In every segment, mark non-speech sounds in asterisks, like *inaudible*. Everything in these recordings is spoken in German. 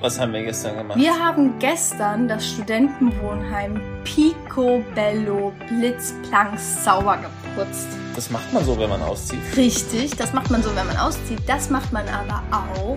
Was haben wir gestern gemacht? Wir haben gestern das Studentenwohnheim Picobello Blitzplanks sauber geputzt. Das macht man so, wenn man auszieht. Richtig, das macht man so, wenn man auszieht. Das macht man aber auch.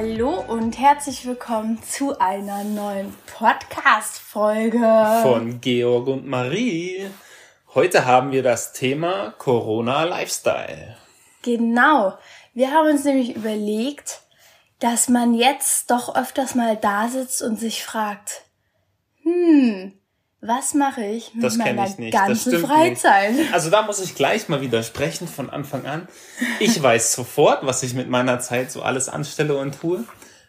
Hallo und herzlich willkommen zu einer neuen Podcast-Folge. Von Georg und Marie. Heute haben wir das Thema Corona Lifestyle. Genau. Wir haben uns nämlich überlegt, dass man jetzt doch öfters mal da sitzt und sich fragt, hm, was mache ich mit Das meiner ich nicht. Ganzen Freizeit? Nicht. Also da muss ich gleich mal widersprechen von Anfang an. Ich *laughs* weiß sofort, was ich mit meiner Zeit so alles anstelle und tue.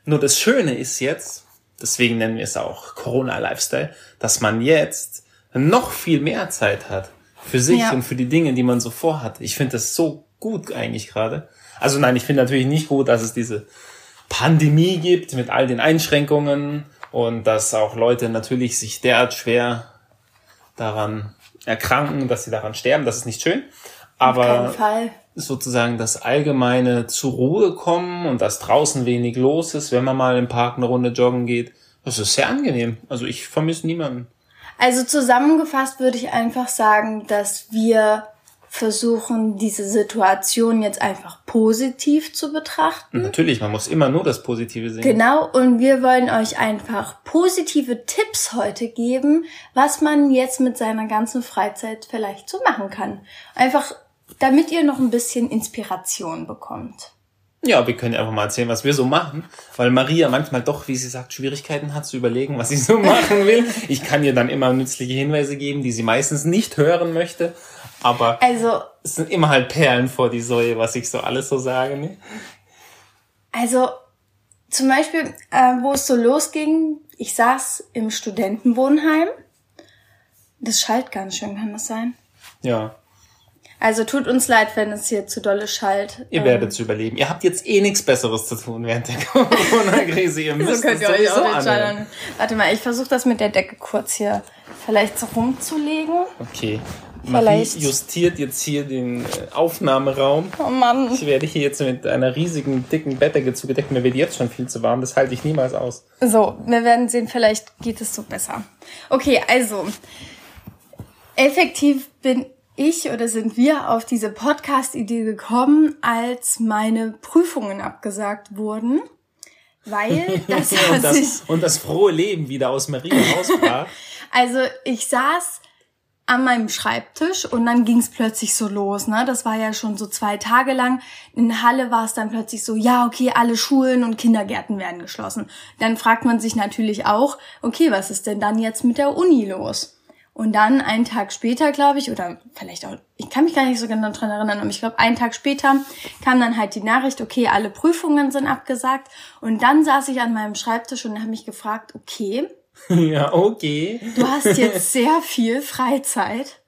Nur das Schöne ist jetzt, deswegen nennen wir es auch Corona Lifestyle, dass man jetzt noch viel mehr Zeit hat für sich Ja. und für die Dinge, die man so vorhat. Ich finde das so gut eigentlich gerade. Also nein, ich finde natürlich nicht gut, dass es diese Pandemie gibt mit all den Einschränkungen und dass auch Leute natürlich sich derart schwer daran erkranken, dass sie daran sterben. Das ist nicht schön. Aber sozusagen das allgemeine zur Ruhe kommen und dass draußen wenig los ist, wenn man mal im Park eine Runde joggen geht, das ist sehr angenehm. Also ich vermisse niemanden. Also zusammengefasst würde ich einfach sagen, dass wir versuchen, diese Situation jetzt einfach positiv zu betrachten. Natürlich, man muss immer nur das Positive sehen. Genau, und wir wollen euch einfach positive Tipps heute geben, was man jetzt mit seiner ganzen Freizeit vielleicht so machen kann. Einfach, damit ihr noch ein bisschen Inspiration bekommt. Ja, wir können einfach mal erzählen, was wir so machen, weil Maria manchmal doch, wie sie sagt, Schwierigkeiten hat zu überlegen, was sie so *laughs* machen will. Ich kann ihr dann immer nützliche Hinweise geben, die sie meistens nicht hören möchte, aber Also, es sind immer halt Perlen vor die Säue, was ich so alles so sage. Ne? also zum Beispiel, äh, wo es so losging, ich saß im Studentenwohnheim. Das schallt ganz schön, kann das sein? Ja, Also tut uns leid, wenn es hier zu dolle schallt. ihr Ähm, werdet es überleben. Ihr habt jetzt eh nichts Besseres zu tun während der *laughs* Corona-Krise. Ihr *laughs* müsst So könnt es ihr euch auch den Schall anhören. an. Warte mal, ich versuche das mit der Decke kurz hier vielleicht so rumzulegen. Okay. Vielleicht- Marie justiert jetzt hier den äh, Aufnahmeraum. Oh Mann. Ich werde hier jetzt mit einer riesigen, dicken Bettdecke zugedeckt. Mir wird jetzt schon viel zu warm. Das halte ich niemals aus. So, wir werden sehen, vielleicht geht es so besser. Okay, also, effektiv bin ich oder sind wir auf diese Podcast-Idee gekommen, als meine Prüfungen abgesagt wurden. Weil *laughs* das und, das, und das frohe Leben wieder aus Maria rausbrach. *laughs* Also ich saß an meinem Schreibtisch und dann ging's plötzlich so los. Ne? Das war ja schon so zwei Tage lang. In Halle war es dann plötzlich so, ja, okay, alle Schulen und Kindergärten werden geschlossen. Dann fragt man sich natürlich auch, okay, was ist denn dann jetzt mit der Uni los? Und dann einen Tag später, glaube ich, oder vielleicht auch, ich kann mich gar nicht so genau dran erinnern, aber ich glaube, einen Tag später kam dann halt die Nachricht, okay, alle Prüfungen sind abgesagt. Und dann saß ich an meinem Schreibtisch und habe mich gefragt, okay, *laughs* ja, okay. Du hast jetzt sehr viel Freizeit,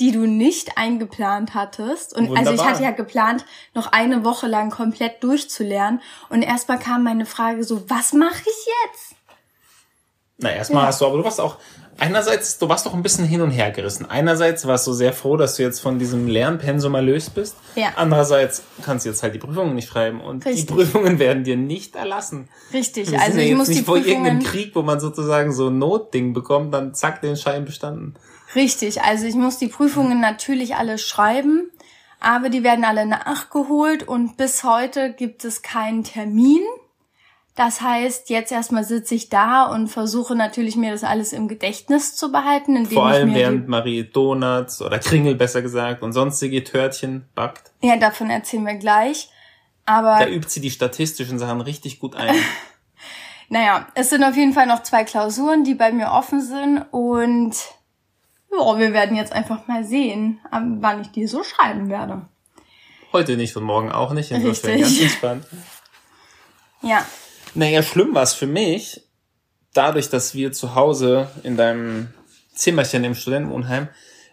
die du nicht eingeplant hattest. Und also ich Wunderbar. hatte ja geplant, noch eine Woche lang komplett durchzulernen. Und erstmal kam meine Frage so, was mache ich jetzt? Na, erstmal Ja. hast du, aber du warst auch, einerseits, du warst doch ein bisschen hin und her gerissen. Einerseits warst du sehr froh, dass du jetzt von diesem Lernpensum erlöst bist. Ja. Andererseits kannst du jetzt halt die Prüfungen nicht schreiben und Richtig. die Prüfungen werden dir nicht erlassen. Richtig, Wir also ja ich jetzt muss nicht die vor irgendeinem Prüfungen... Krieg, wo man sozusagen so ein Notding bekommt, dann zack, den Schein bestanden. Richtig, also ich muss die Prüfungen natürlich alle schreiben, aber die werden alle nachgeholt und bis heute gibt es keinen Termin. Das heißt, jetzt erstmal sitze ich da und versuche natürlich mir das alles im Gedächtnis zu behalten, indem Vor allem ich mir während Marie Donuts oder Kringel besser gesagt und sonstige Törtchen backt. Ja, davon erzählen wir gleich. Aber Da übt sie die statistischen Sachen richtig gut ein. *laughs* naja, es sind auf jeden Fall noch zwei Klausuren, die bei mir offen sind und ja, wir werden jetzt einfach mal sehen, wann ich die so schreiben werde. Heute nicht und morgen auch nicht. Insofern Richtig. ganz entspannt. *laughs* Ja. Naja, schlimm war es für mich, dadurch, dass wir zu Hause in deinem Zimmerchen im Studentenwohnheim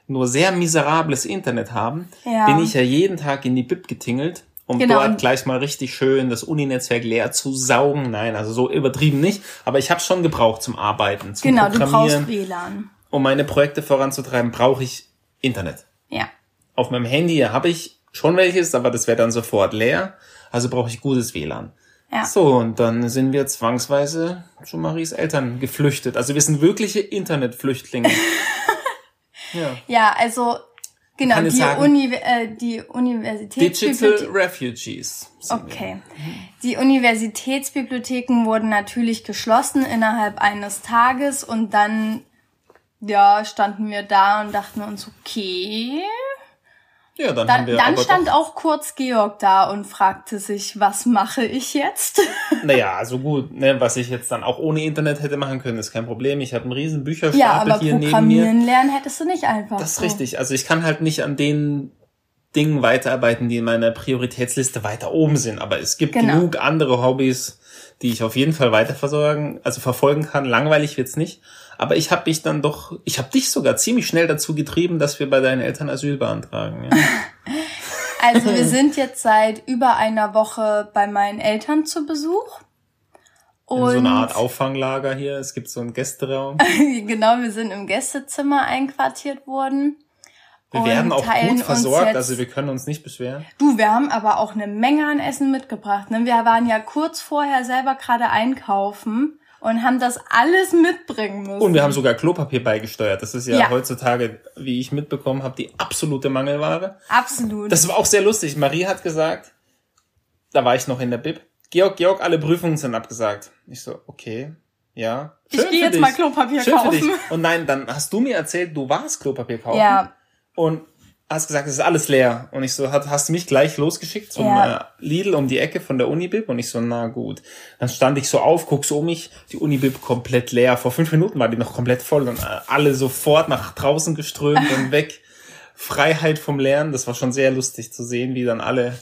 nur sehr miserables Internet haben, Ja. bin ich ja jeden Tag in die Bib getingelt, um Genau. dort gleich mal richtig schön das Uni-Netzwerk leer zu saugen. Nein, also so übertrieben nicht, aber ich habe schon gebraucht zum Arbeiten, zum Genau, du Programmieren. brauchst WLAN. um meine Projekte voranzutreiben, brauche ich Internet. Ja. Auf meinem Handy habe ich schon welches, aber das wäre dann sofort leer. Also brauche ich gutes WLAN. Ja. So, und dann sind wir zwangsweise zu Maries Eltern geflüchtet. Also wir sind wirkliche Internetflüchtlinge. *laughs* ja. Ja, also genau, die, sagen- Uni, äh, die Digital Universitätsbibliothek. Refugees. sind wir. Okay. Die Universitätsbibliotheken wurden natürlich geschlossen innerhalb eines Tages und dann ja, standen wir da und dachten uns, okay. Ja, dann, Dann, dann stand auch kurz Georg da und fragte sich, was mache ich jetzt? *laughs* naja, also gut, ne, was ich jetzt dann auch ohne Internet hätte machen können, ist kein Problem. Ich habe einen riesen Bücherstapel ja, aber hier neben mir. programmieren lernen hättest du nicht einfach. Das ist so. richtig. Also ich kann halt nicht an den Dingen weiterarbeiten, die in meiner Prioritätsliste weiter oben sind. Aber es gibt Genau. genug andere Hobbys, die ich auf jeden Fall weiter versorgen, also verfolgen kann. Langweilig wird's nicht. Aber ich habe mich dann doch, ich habe dich sogar ziemlich schnell dazu getrieben, dass wir bei deinen Eltern Asyl beantragen. Ja. *laughs* Also wir sind jetzt seit über einer Woche bei meinen Eltern zu Besuch. In Und so einer Art Auffanglager hier. Es gibt so einen Gästeraum. *laughs* genau, wir sind im Gästezimmer einquartiert worden. Wir werden auch gut versorgt, also wir können uns nicht beschweren. Du, wir haben aber auch eine Menge an Essen mitgebracht. Ne? Wir waren ja kurz vorher selber gerade einkaufen und haben das alles mitbringen müssen. Und wir haben sogar Klopapier beigesteuert. Das ist ja, Ja. heutzutage, wie ich mitbekommen habe, die absolute Mangelware. Absolut. Das war auch sehr lustig. Marie hat gesagt, da war ich noch in der Bib. Georg, Georg, alle Prüfungen sind abgesagt. Ich so, okay, ja. Ich Schön geh für jetzt dich. mal Klopapier Schön kaufen. Für dich. Und nein, dann hast du mir erzählt, du warst Klopapier kaufen. ja, Und hast gesagt, es ist alles leer. Und ich so, hast, hast du mich gleich losgeschickt zum Ja. äh, Lidl um die Ecke von der Unibib? Und ich so, na gut. Dann stand ich so auf, guck so um mich, die Unibib komplett leer. Vor fünf Minuten war die noch komplett voll und äh, alle sofort nach draußen geströmt und weg. *laughs* Freiheit vom Lernen. Das war schon sehr lustig zu sehen, wie dann alle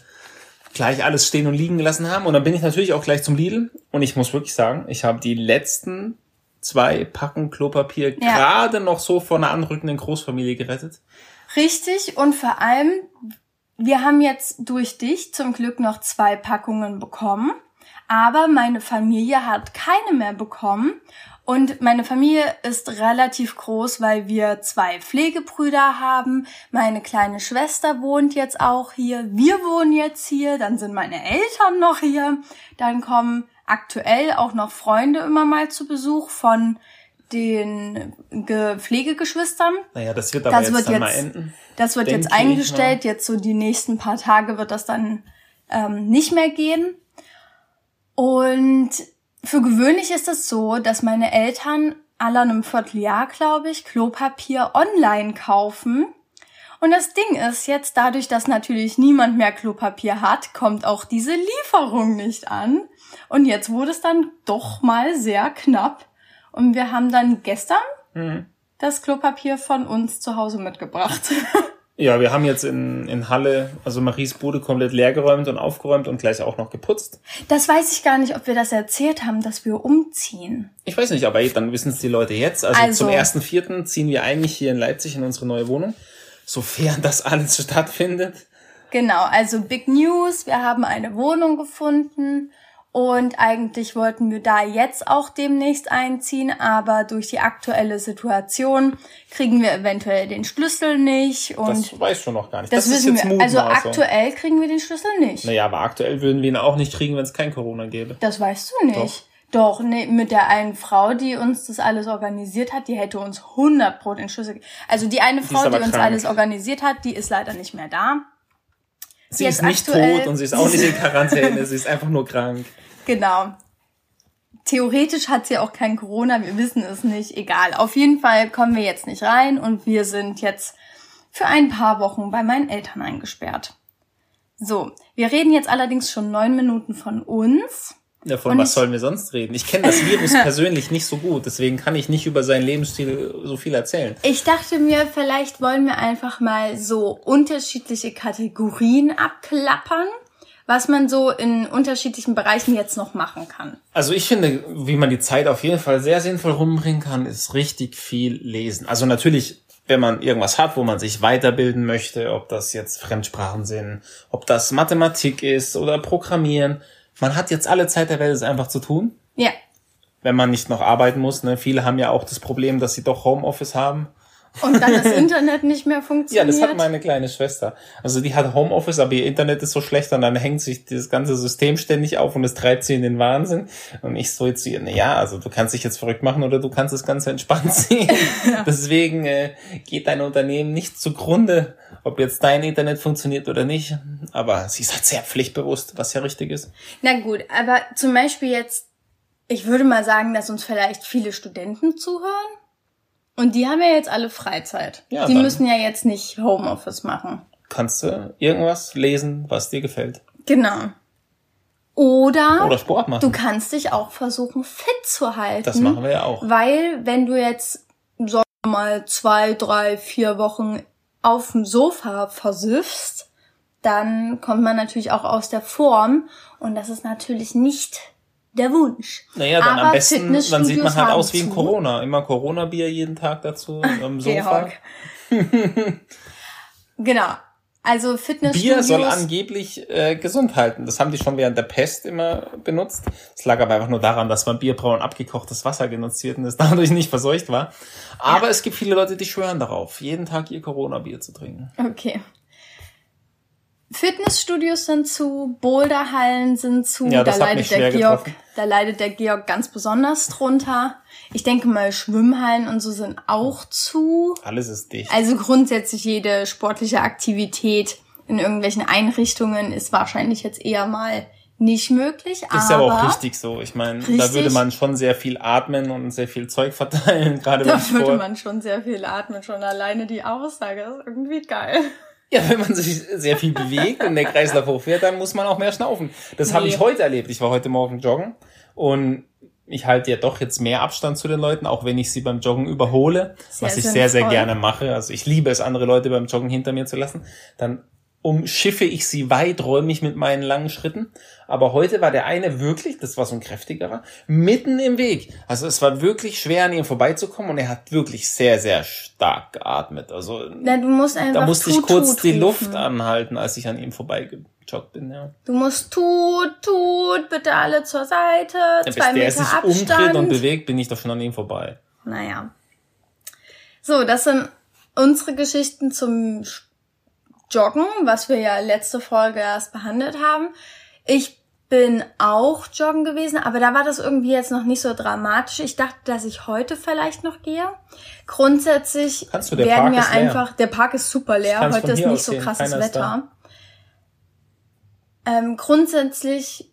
gleich alles stehen und liegen gelassen haben. Und dann bin ich natürlich auch gleich zum Lidl. Und ich muss wirklich sagen, ich habe die letzten zwei Packen Klopapier Ja. gerade noch so vor einer anrückenden Großfamilie gerettet. Richtig. Und vor allem, wir haben jetzt durch dich zum Glück noch zwei Packungen bekommen. Aber meine Familie hat keine mehr bekommen. Und meine Familie ist relativ groß, weil wir zwei Pflegebrüder haben. Meine kleine Schwester wohnt jetzt auch hier. Wir wohnen jetzt hier. Dann sind meine Eltern noch hier. Dann kommen aktuell auch noch Freunde immer mal zu Besuch von den Ge Pflegegeschwistern. Naja, das wird aber Das jetzt wird dann mal jetzt- enden. Das wird jetzt ich eingestellt. Jetzt so die nächsten paar Tage wird das dann ähm, nicht mehr gehen. Und für gewöhnlich ist es so, dass meine Eltern alle einem Vierteljahr, glaube ich, Klopapier online kaufen. Und das Ding ist jetzt, dadurch, dass natürlich niemand mehr Klopapier hat, kommt auch diese Lieferung nicht an. Und jetzt wurde es dann doch mal sehr knapp. Und wir haben dann gestern Mhm. das Klopapier von uns zu Hause mitgebracht. *laughs* Ja, wir haben jetzt in, in Halle, also Maries Bude komplett leergeräumt und aufgeräumt und gleich auch noch geputzt. Das weiß ich gar nicht, ob wir das erzählt haben, dass wir umziehen. Ich weiß nicht, aber dann wissen es die Leute jetzt. Also, Also- zum ersten Vierten ziehen wir eigentlich hier in Leipzig in unsere neue Wohnung. Sofern das alles *laughs* stattfindet. Genau, also Big News, wir haben eine Wohnung gefunden und eigentlich wollten wir da jetzt auch demnächst einziehen, aber durch die aktuelle Situation kriegen wir eventuell den Schlüssel nicht und Das weiß schon noch gar nicht. das, ist wissen wir. Also aktuell kriegen wir den Schlüssel nicht. Naja, aber aktuell würden wir ihn auch nicht kriegen, wenn es kein Corona gäbe. Das weißt du nicht. Doch, nee, mit der einen Frau, die uns das alles organisiert hat, die hätte uns 100 Pro den Schlüssel. Also die eine Frau, aber die uns alles organisiert hat, die ist leider nicht mehr da. Sie Jetzt ist nicht aktuell- tot und sie ist auch nicht in *laughs* Quarantäne, sie ist einfach nur krank. Genau. Theoretisch hat sie auch kein Corona, wir wissen es nicht. Egal. Auf jeden Fall kommen wir jetzt nicht rein und wir sind jetzt für ein paar Wochen bei meinen Eltern eingesperrt. So, wir reden jetzt allerdings schon neun Minuten von uns. Ja, von Und was sollen wir sonst reden? Ich kenne das Virus *laughs* persönlich nicht so gut, deswegen kann ich nicht über seinen Lebensstil so viel erzählen. Ich dachte mir, vielleicht wollen wir einfach mal so unterschiedliche Kategorien abklappern, was man so in unterschiedlichen Bereichen jetzt noch machen kann. Also ich finde, wie man die Zeit auf jeden Fall sehr sinnvoll rumbringen kann, ist richtig viel lesen. Also natürlich, wenn man irgendwas hat, wo man sich weiterbilden möchte, ob das jetzt Fremdsprachen sind, ob das Mathematik ist oder Programmieren. Man hat jetzt alle Zeit der Welt, es einfach zu tun, Ja, wenn man nicht noch arbeiten muss. Ne? Viele haben ja auch das Problem, dass sie doch Homeoffice haben. Und dann das Internet nicht mehr Ja, funktioniert. das hat meine kleine Schwester. Also die hat Homeoffice, aber ihr Internet ist so schlecht und dann hängt sich das ganze System ständig auf und es treibt sie in den Wahnsinn. Und ich so jetzt zu ihr, na ja, also du kannst dich jetzt verrückt machen oder du kannst das Ganze entspannt *laughs* sehen. Deswegen äh, geht dein Unternehmen nicht zugrunde, ob jetzt dein Internet funktioniert oder nicht. Aber sie ist halt sehr pflichtbewusst, was ja richtig ist. Na gut, aber zum Beispiel jetzt, ich würde mal sagen, dass uns vielleicht viele Studenten zuhören. Und die haben ja jetzt alle Freizeit. Ja, die müssen ja jetzt nicht Homeoffice machen. Kannst du irgendwas lesen, was dir gefällt. Genau. Oder, Oder Sport machen. du kannst dich auch versuchen, fit zu halten. das machen wir ja auch. Weil, wenn du jetzt, sagen wir mal, zwei, drei, vier Wochen auf dem Sofa versiffst, dann kommt man natürlich auch aus der Form. Und das ist natürlich nicht der Wunsch. Naja, dann am Aber besten, dann sieht man halt aus wie ein zu. Corona. Immer Corona-Bier jeden Tag dazu am *laughs* Sofa. *laughs* Genau. Also Fitnessstudios. Bier soll angeblich äh, gesund halten. Das haben die schon während der Pest immer benutzt. Es lag aber einfach nur daran, dass beim Bierbrauen abgekochtes Wasser genutzt wird und es *laughs* dadurch nicht verseucht war. Aber es gibt viele Leute, die schwören darauf, jeden Tag ihr Corona-Bier zu trinken. Okay. Fitnessstudios sind zu, Boulderhallen sind zu, Ja, da leidet der Georg, getroffen. da leidet der Georg ganz besonders drunter. Ich denke mal, Schwimmhallen und so sind auch zu. Alles ist dicht. Also grundsätzlich jede sportliche Aktivität in irgendwelchen Einrichtungen ist wahrscheinlich jetzt eher mal nicht möglich. Ist aber auch richtig so. Ich meine, da würde man schon sehr viel atmen und sehr viel Zeug verteilen, gerade Da würde man schon sehr viel atmen, schon alleine die Aussage ist irgendwie geil. Ja, wenn man sich sehr viel bewegt und der Kreislauf hochfährt, dann muss man auch mehr schnaufen. Das habe Nee. ich heute erlebt. Ich war heute Morgen joggen und ich halte ja doch jetzt mehr Abstand zu den Leuten, auch wenn ich sie beim Joggen überhole, Sehr was ich sehr, sehr sinnvoll. gerne mache. Also ich liebe es, andere Leute beim Joggen hinter mir zu lassen. Dann umschiffe ich sie weiträumig mit meinen langen Schritten. Aber heute war der eine wirklich, das war so ein kräftigerer, mitten im Weg. Also es war wirklich schwer, an ihm vorbeizukommen und er hat wirklich sehr, sehr stark geatmet. Also Na, du musst einfach da musste ich kurz tut die rufen. Luft anhalten, als ich an ihm vorbeigejoggt bin. Ja. Du musst tut, tut, bitte alle zur Seite, Bis zwei der Meter sich Abstand. umdreht und bewegt, bin ich doch schon an ihm vorbei. Naja. So, das sind unsere Geschichten zum Sch- Joggen, was wir ja letzte Folge erst behandelt haben. Ich bin auch joggen gewesen, aber da war das irgendwie jetzt noch nicht so dramatisch. Ich dachte, dass ich heute vielleicht noch gehe. Grundsätzlich Kannst du, der werden Park wir einfach, der Park ist super leer, heute ist nicht so sehen, krasses keiner. Wetter. Ähm, grundsätzlich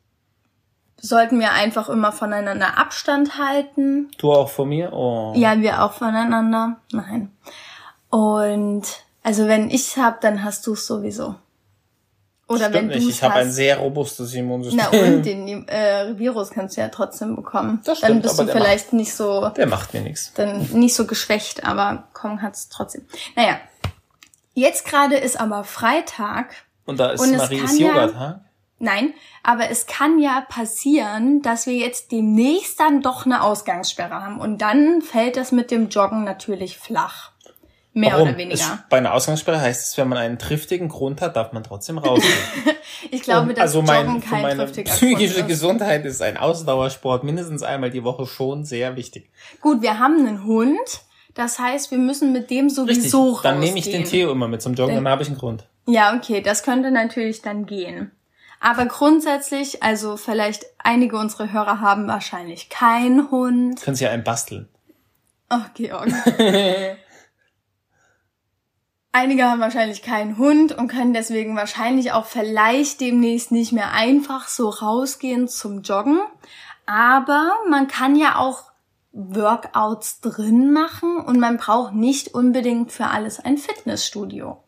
sollten wir einfach immer voneinander Abstand halten. Du auch von mir? Oh. Ja, wir auch voneinander. Nein. Und also wenn ich's hab, dann hast du's sowieso. Oder wenn Stimmt nicht. du's Ich habe ein sehr robustes Immunsystem. Na und *laughs* den äh, Virus kannst du ja trotzdem bekommen. Das dann stimmt, bist aber du vielleicht nicht so, Der macht mir nichts. dann nicht so geschwächt, aber kommen kannst trotzdem. Naja, jetzt gerade ist aber Freitag. Und da ist Und es Maries kann ja- Yoga-Tag. Nein, aber es kann ja passieren, dass wir jetzt demnächst dann doch eine Ausgangssperre haben. Und dann fällt das mit dem Joggen natürlich flach. Mehr Warum? oder weniger. Es, bei einer Ausgangssperre heißt es, wenn man einen triftigen Grund hat, darf man trotzdem rausgehen. *laughs* Ich glaube, dass also Joggen mein, für kein meine triftiger psychische ist. Gesundheit ist ein Ausdauersport mindestens einmal die Woche schon sehr wichtig. Gut, wir haben einen Hund. Das heißt, wir müssen mit dem Richtig. sowieso rausgehen. Dann nehme ich den Theo immer mit zum Joggen, dann habe ich einen Grund. Ja, okay, das könnte natürlich dann gehen. Aber grundsätzlich, also vielleicht einige unserer Hörer haben wahrscheinlich keinen Hund. Können Sie ja einen basteln. Ach, Georg. *laughs* Einige haben wahrscheinlich keinen Hund und können deswegen wahrscheinlich auch vielleicht demnächst nicht mehr einfach so rausgehen zum Joggen. Aber man kann ja auch Workouts drin machen und man braucht nicht unbedingt für alles ein Fitnessstudio.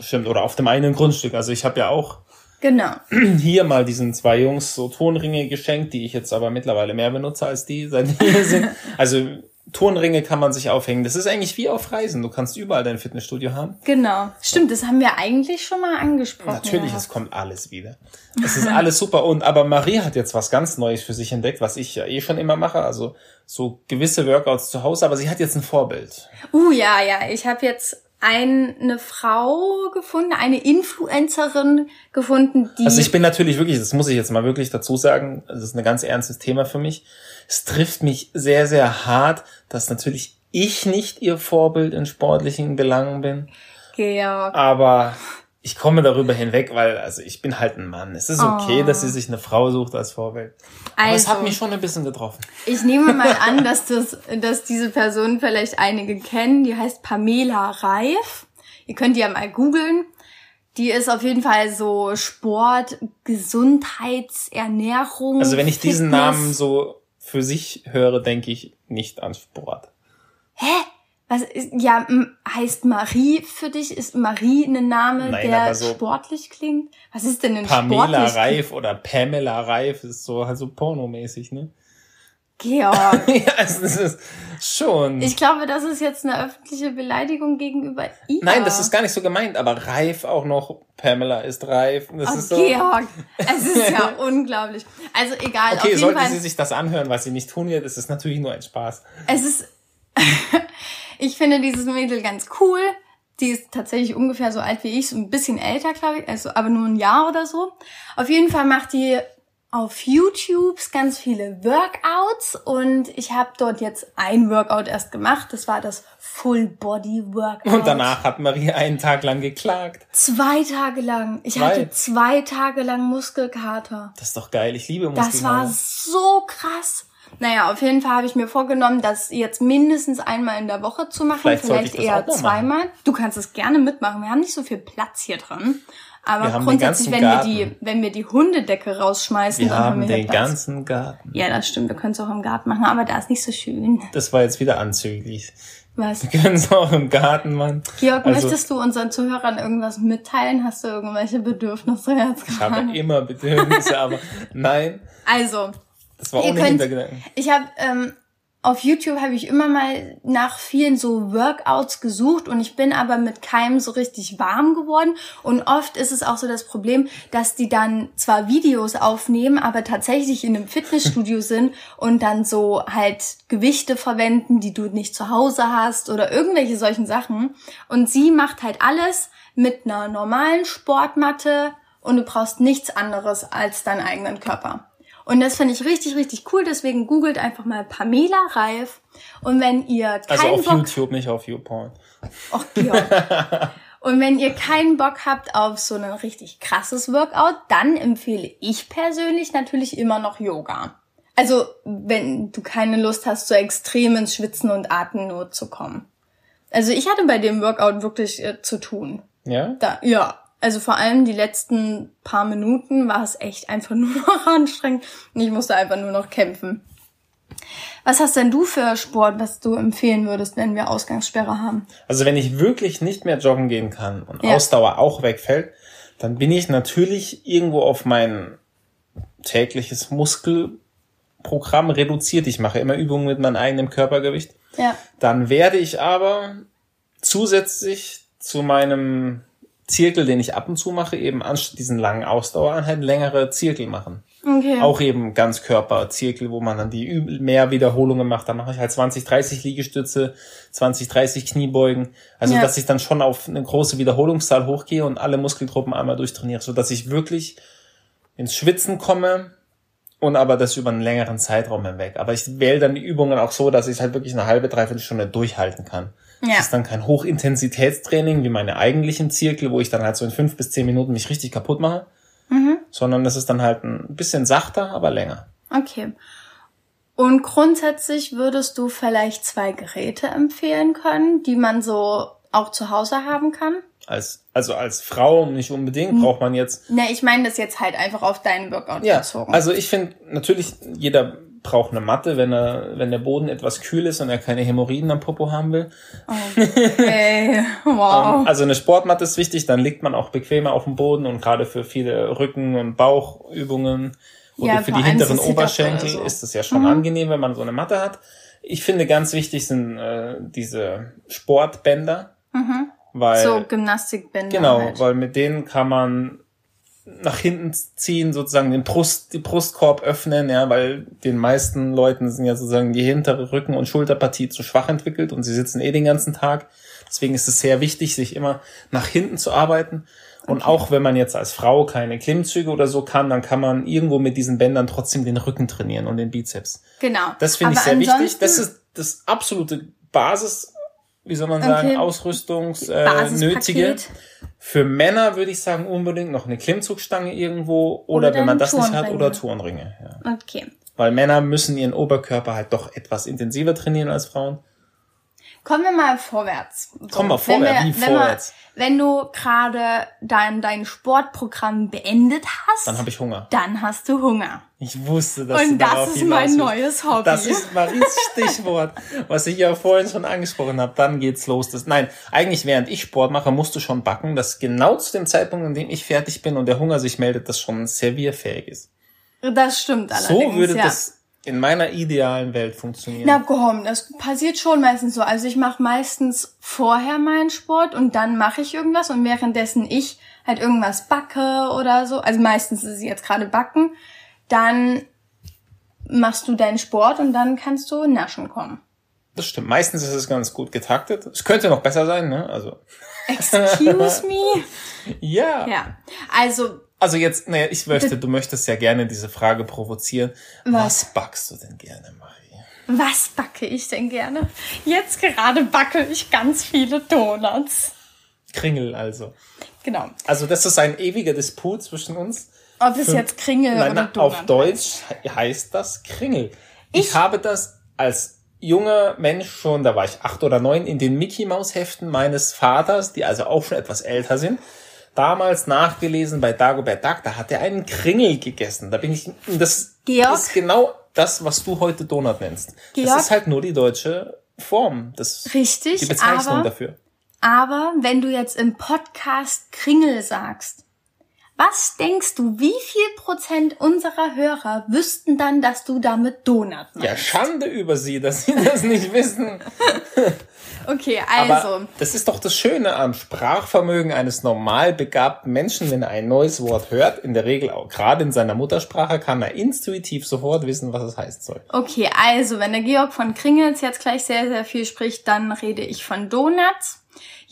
Stimmt. Oder auf dem eigenen Grundstück. Also ich habe ja auch Genau. *clears throat* Hier mal diesen zwei Jungs so Tonringe geschenkt, die ich jetzt aber mittlerweile mehr benutze als die, seit die hier sind. *laughs* Also Turnringe kann man sich aufhängen. Das ist eigentlich wie auf Reisen. Du kannst überall dein Fitnessstudio haben. Genau. Stimmt, das haben wir eigentlich schon mal angesprochen. Natürlich, gehabt. es kommt alles wieder. Es ist alles super. Und aber Marie hat jetzt was ganz Neues für sich entdeckt, was ich ja eh schon immer mache. Also so gewisse Workouts zu Hause. Aber sie hat jetzt ein Vorbild. Uh, ja, ja. Ich habe jetzt eine Frau gefunden, eine Influencerin gefunden, die. Also ich bin natürlich wirklich, das muss ich jetzt mal wirklich dazu sagen, das ist ein ganz ernstes Thema für mich. Es trifft mich sehr, sehr hart, dass natürlich ich nicht ihr Vorbild in sportlichen Belangen bin. Georg. Aber ich komme darüber hinweg, weil also ich bin halt ein Mann. Es ist okay, Oh. dass sie sich eine Frau sucht als Vorbild. Aber es Also. hat mich schon ein bisschen getroffen. Ich nehme mal *laughs* an, dass das, dass diese Person vielleicht einige kennen. Die heißt Pamela Reif. Ihr könnt die ja mal googeln. Die ist auf jeden Fall so Sport, Gesundheitsernährung. Also wenn ich diesen Fitness. Namen so für sich höre, denke ich nicht an Sport. Was ist, ja, heißt Marie für dich? Ist Marie ein Name, Nein, der so- sportlich klingt? Was ist denn ein Pamela sportlich? Reif oder Pamela Reif ist so halt so pornomäßig, ne? Georg. *laughs* ja, es ist schon. Ich glaube, das ist jetzt eine öffentliche Beleidigung gegenüber ihr. Nein, das ist gar nicht so gemeint, aber Reif auch noch. Pamela ist reif. Das Oh, ist so. Georg, es ist ja *laughs* unglaublich. Also egal, Okay, sollte Fall. sie sich das anhören, was sie nicht tun wird, ist es natürlich nur ein Spaß. Es ist, *laughs* ich finde dieses Mädel ganz cool. Die ist tatsächlich ungefähr so alt wie ich, so ein bisschen älter, glaube ich, also aber nur ein Jahr oder so. Auf jeden Fall macht die auf YouTube ganz viele Workouts und ich habe dort jetzt ein Workout erst gemacht. Das war das Full Body Workout. Und danach hat Marie einen Tag lang geklagt. zwei Tage lang. Ich Zwei? hatte zwei Tage lang Muskelkater. Das ist doch geil. Ich liebe Das Muskelkater. war so krass. Naja, auf jeden Fall habe ich mir vorgenommen, das jetzt mindestens einmal in der Woche zu machen. Vielleicht Vielleicht, das eher zweimal. Du kannst es gerne mitmachen. Wir haben nicht so viel Platz hier drin. Aber grundsätzlich, wenn wir, die, wenn wir die Hundedecke rausschmeißen, Wir dann haben wir den Platz. ganzen Garten. Ja, das stimmt. Wir können es auch im Garten machen, aber da ist nicht so schön. Das war jetzt wieder anzüglich. Was? Wir können es auch im Garten machen. Georg, Also- möchtest du unseren Zuhörern irgendwas mitteilen? Hast du irgendwelche Bedürfnisse jetzt Ich habe gerade? immer Bedürfnisse, aber *laughs* nein, Also, das war ohne könnt- Hintergedanken. Ich habe ähm, auf YouTube habe ich immer mal nach vielen so Workouts gesucht und ich bin aber mit keinem so richtig warm geworden und oft ist es auch so das Problem, dass die dann zwar Videos aufnehmen, aber tatsächlich in einem Fitnessstudio *laughs* sind und dann so halt Gewichte verwenden, die du nicht zu Hause hast oder irgendwelche solchen Sachen und sie macht halt alles mit einer normalen Sportmatte und du brauchst nichts anderes als deinen eigenen Körper. Und das finde ich richtig, richtig cool. Deswegen googelt einfach mal Pamela Reif. Und wenn ihr Also keinen auf Bock, YouTube, nicht auf YouPorn. Och, Georg. *laughs* Und wenn ihr keinen Bock habt auf so ein richtig krasses Workout, dann empfehle ich persönlich natürlich immer noch Yoga. Also, wenn du keine Lust hast, so extrem ins Schwitzen und Atemnot zu kommen. Also, ich hatte bei dem Workout wirklich äh, zu tun. Ja? Da, ja, also vor allem die letzten paar Minuten war es echt einfach *laughs* nur noch anstrengend und ich musste einfach nur noch kämpfen. Was hast denn du für Sport, was du empfehlen würdest, wenn wir Ausgangssperre haben? Also wenn ich wirklich nicht mehr joggen gehen kann und Ja. Ausdauer auch wegfällt, dann bin ich natürlich irgendwo auf mein tägliches Muskelprogramm reduziert. Ich mache immer Übungen mit meinem eigenen Körpergewicht. Ja. Dann werde ich aber zusätzlich zu meinem Zirkel, den ich ab und zu mache, eben anstatt diesen langen Ausdauereinheiten längere Zirkel machen. Okay. Auch eben Ganzkörperzirkel, wo man dann die mehr Wiederholungen macht. Dann mache ich halt 20, 30 Liegestütze, 20, 30 Kniebeugen. Also, Ja. dass ich dann schon auf eine große Wiederholungszahl hochgehe und alle Muskelgruppen einmal durchtrainiere, so dass ich wirklich ins Schwitzen komme und aber das über einen längeren Zeitraum hinweg. Aber ich wähle dann die Übungen auch so, dass ich es halt wirklich eine halbe, dreiviertel Stunde durchhalten kann. Ja. Das ist dann kein Hochintensitätstraining wie meine eigentlichen Zirkel, wo ich dann halt so in fünf bis zehn Minuten mich richtig kaputt mache, Mhm. sondern das ist dann halt ein bisschen sachter, aber länger. Okay. Und grundsätzlich würdest du vielleicht zwei Geräte empfehlen können, die man so auch zu Hause haben kann? Als, also als Frau nicht unbedingt, braucht man jetzt. Ne, ich meine das jetzt halt einfach auf deinen Workout Ja, bezogen. also ich finde, natürlich, jeder braucht eine Matte, wenn er, wenn der Boden etwas kühl ist und er keine Hämorrhoiden am Popo haben will. Okay, *laughs* wow. Ähm, also eine Sportmatte ist wichtig, dann liegt man auch bequemer auf dem Boden und gerade für viele Rücken- und Bauchübungen oder Ja, für die hinteren Oberschenkel so. ist es ja schon angenehm, wenn man so eine Matte hat. Ich finde ganz wichtig sind äh, diese Sportbänder, weil so Gymnastikbänder. Genau, Halt. weil mit denen kann man nach hinten ziehen, sozusagen den Brust, die Brustkorb öffnen, ja, weil den meisten Leuten sind ja sozusagen die hintere Rücken- und Schulterpartie zu schwach entwickelt und sie sitzen eh den ganzen Tag. Deswegen ist es sehr wichtig, sich immer nach hinten zu arbeiten. Und auch wenn man jetzt als Frau keine Klimmzüge oder so kann, dann kann man irgendwo mit diesen Bändern trotzdem den Rücken trainieren und den Bizeps. Genau. Das finde ich sehr wichtig. Das ist das absolute Basis, wie soll man sagen, Okay. Ausrüstungs äh. Für Männer würde ich sagen unbedingt noch eine Klimmzugstange irgendwo oder, Oder wenn man das nicht hat oder Turnringe. Ja. Okay. Weil Männer müssen ihren Oberkörper halt doch etwas intensiver trainieren als Frauen. Kommen wir mal vorwärts. So, Komm mal wenn vorwärts, wir- wie wenn wir- vorwärts? wenn du gerade dein, dein Sportprogramm beendet hast, Dann habe ich Hunger. dann hast du Hunger. Ich wusste, dass Und du das ist mein neues Hobby. Das ist Maries Stichwort, was ich ja vorhin schon angesprochen habe. Dann geht's los. Das, nein, eigentlich während ich Sport mache, musst du schon backen, dass genau zu dem Zeitpunkt, in dem ich fertig bin und der Hunger sich meldet, das schon servierfähig ist. Das stimmt allerdings. So würde ja. das in meiner idealen Welt funktionieren. Na komm, das passiert schon meistens so. Also ich mache meistens vorher meinen Sport und dann mache ich irgendwas und währenddessen ich halt irgendwas backe oder so, also meistens ist es jetzt gerade backen, dann machst du deinen Sport und dann kannst du naschen kommen. Das stimmt. Meistens ist es ganz gut getaktet. Es könnte noch besser sein, ne? Also, Excuse *laughs* me? ja. Ja, also Also jetzt, naja, ich möchte, du möchtest ja gerne diese Frage provozieren. Was, Was? backst du denn gerne, Marie? was backe ich denn gerne? Jetzt gerade backe ich ganz viele Donuts. Kringel also. Genau. Also das ist ein ewiger Disput zwischen uns. Ob es Für- jetzt Kringel Nein, oder Donut auf Deutsch he- heißt das Kringel. Ich, Ich- habe das als junger Mensch schon, da war ich acht oder neun, in den Mickey Maus Heften meines Vaters, die also auch schon etwas älter sind, damals nachgelesen bei Dagobert Duck, da hat er einen Kringel gegessen. Da bin ich, das Georg? ist genau das, was du heute Donut nennst. Georg? Das ist halt nur die deutsche Form, das, Richtig, die Bezeichnung aber dafür. Aber wenn du jetzt im Podcast Kringel sagst, was denkst du, wie viel Prozent unserer Hörer wüssten dann, dass du damit Donut meinst? Ja, Schande über sie, dass sie das nicht wissen. *laughs* Okay, Aber also, das ist doch das Schöne am Sprachvermögen eines normal begabten Menschen, wenn er ein neues Wort hört, in der Regel auch gerade in seiner Muttersprache, kann er intuitiv sofort wissen, was es heißt soll. okay, also, wenn der Georg von Kringels jetzt gleich sehr, sehr viel spricht, dann rede ich von Donuts.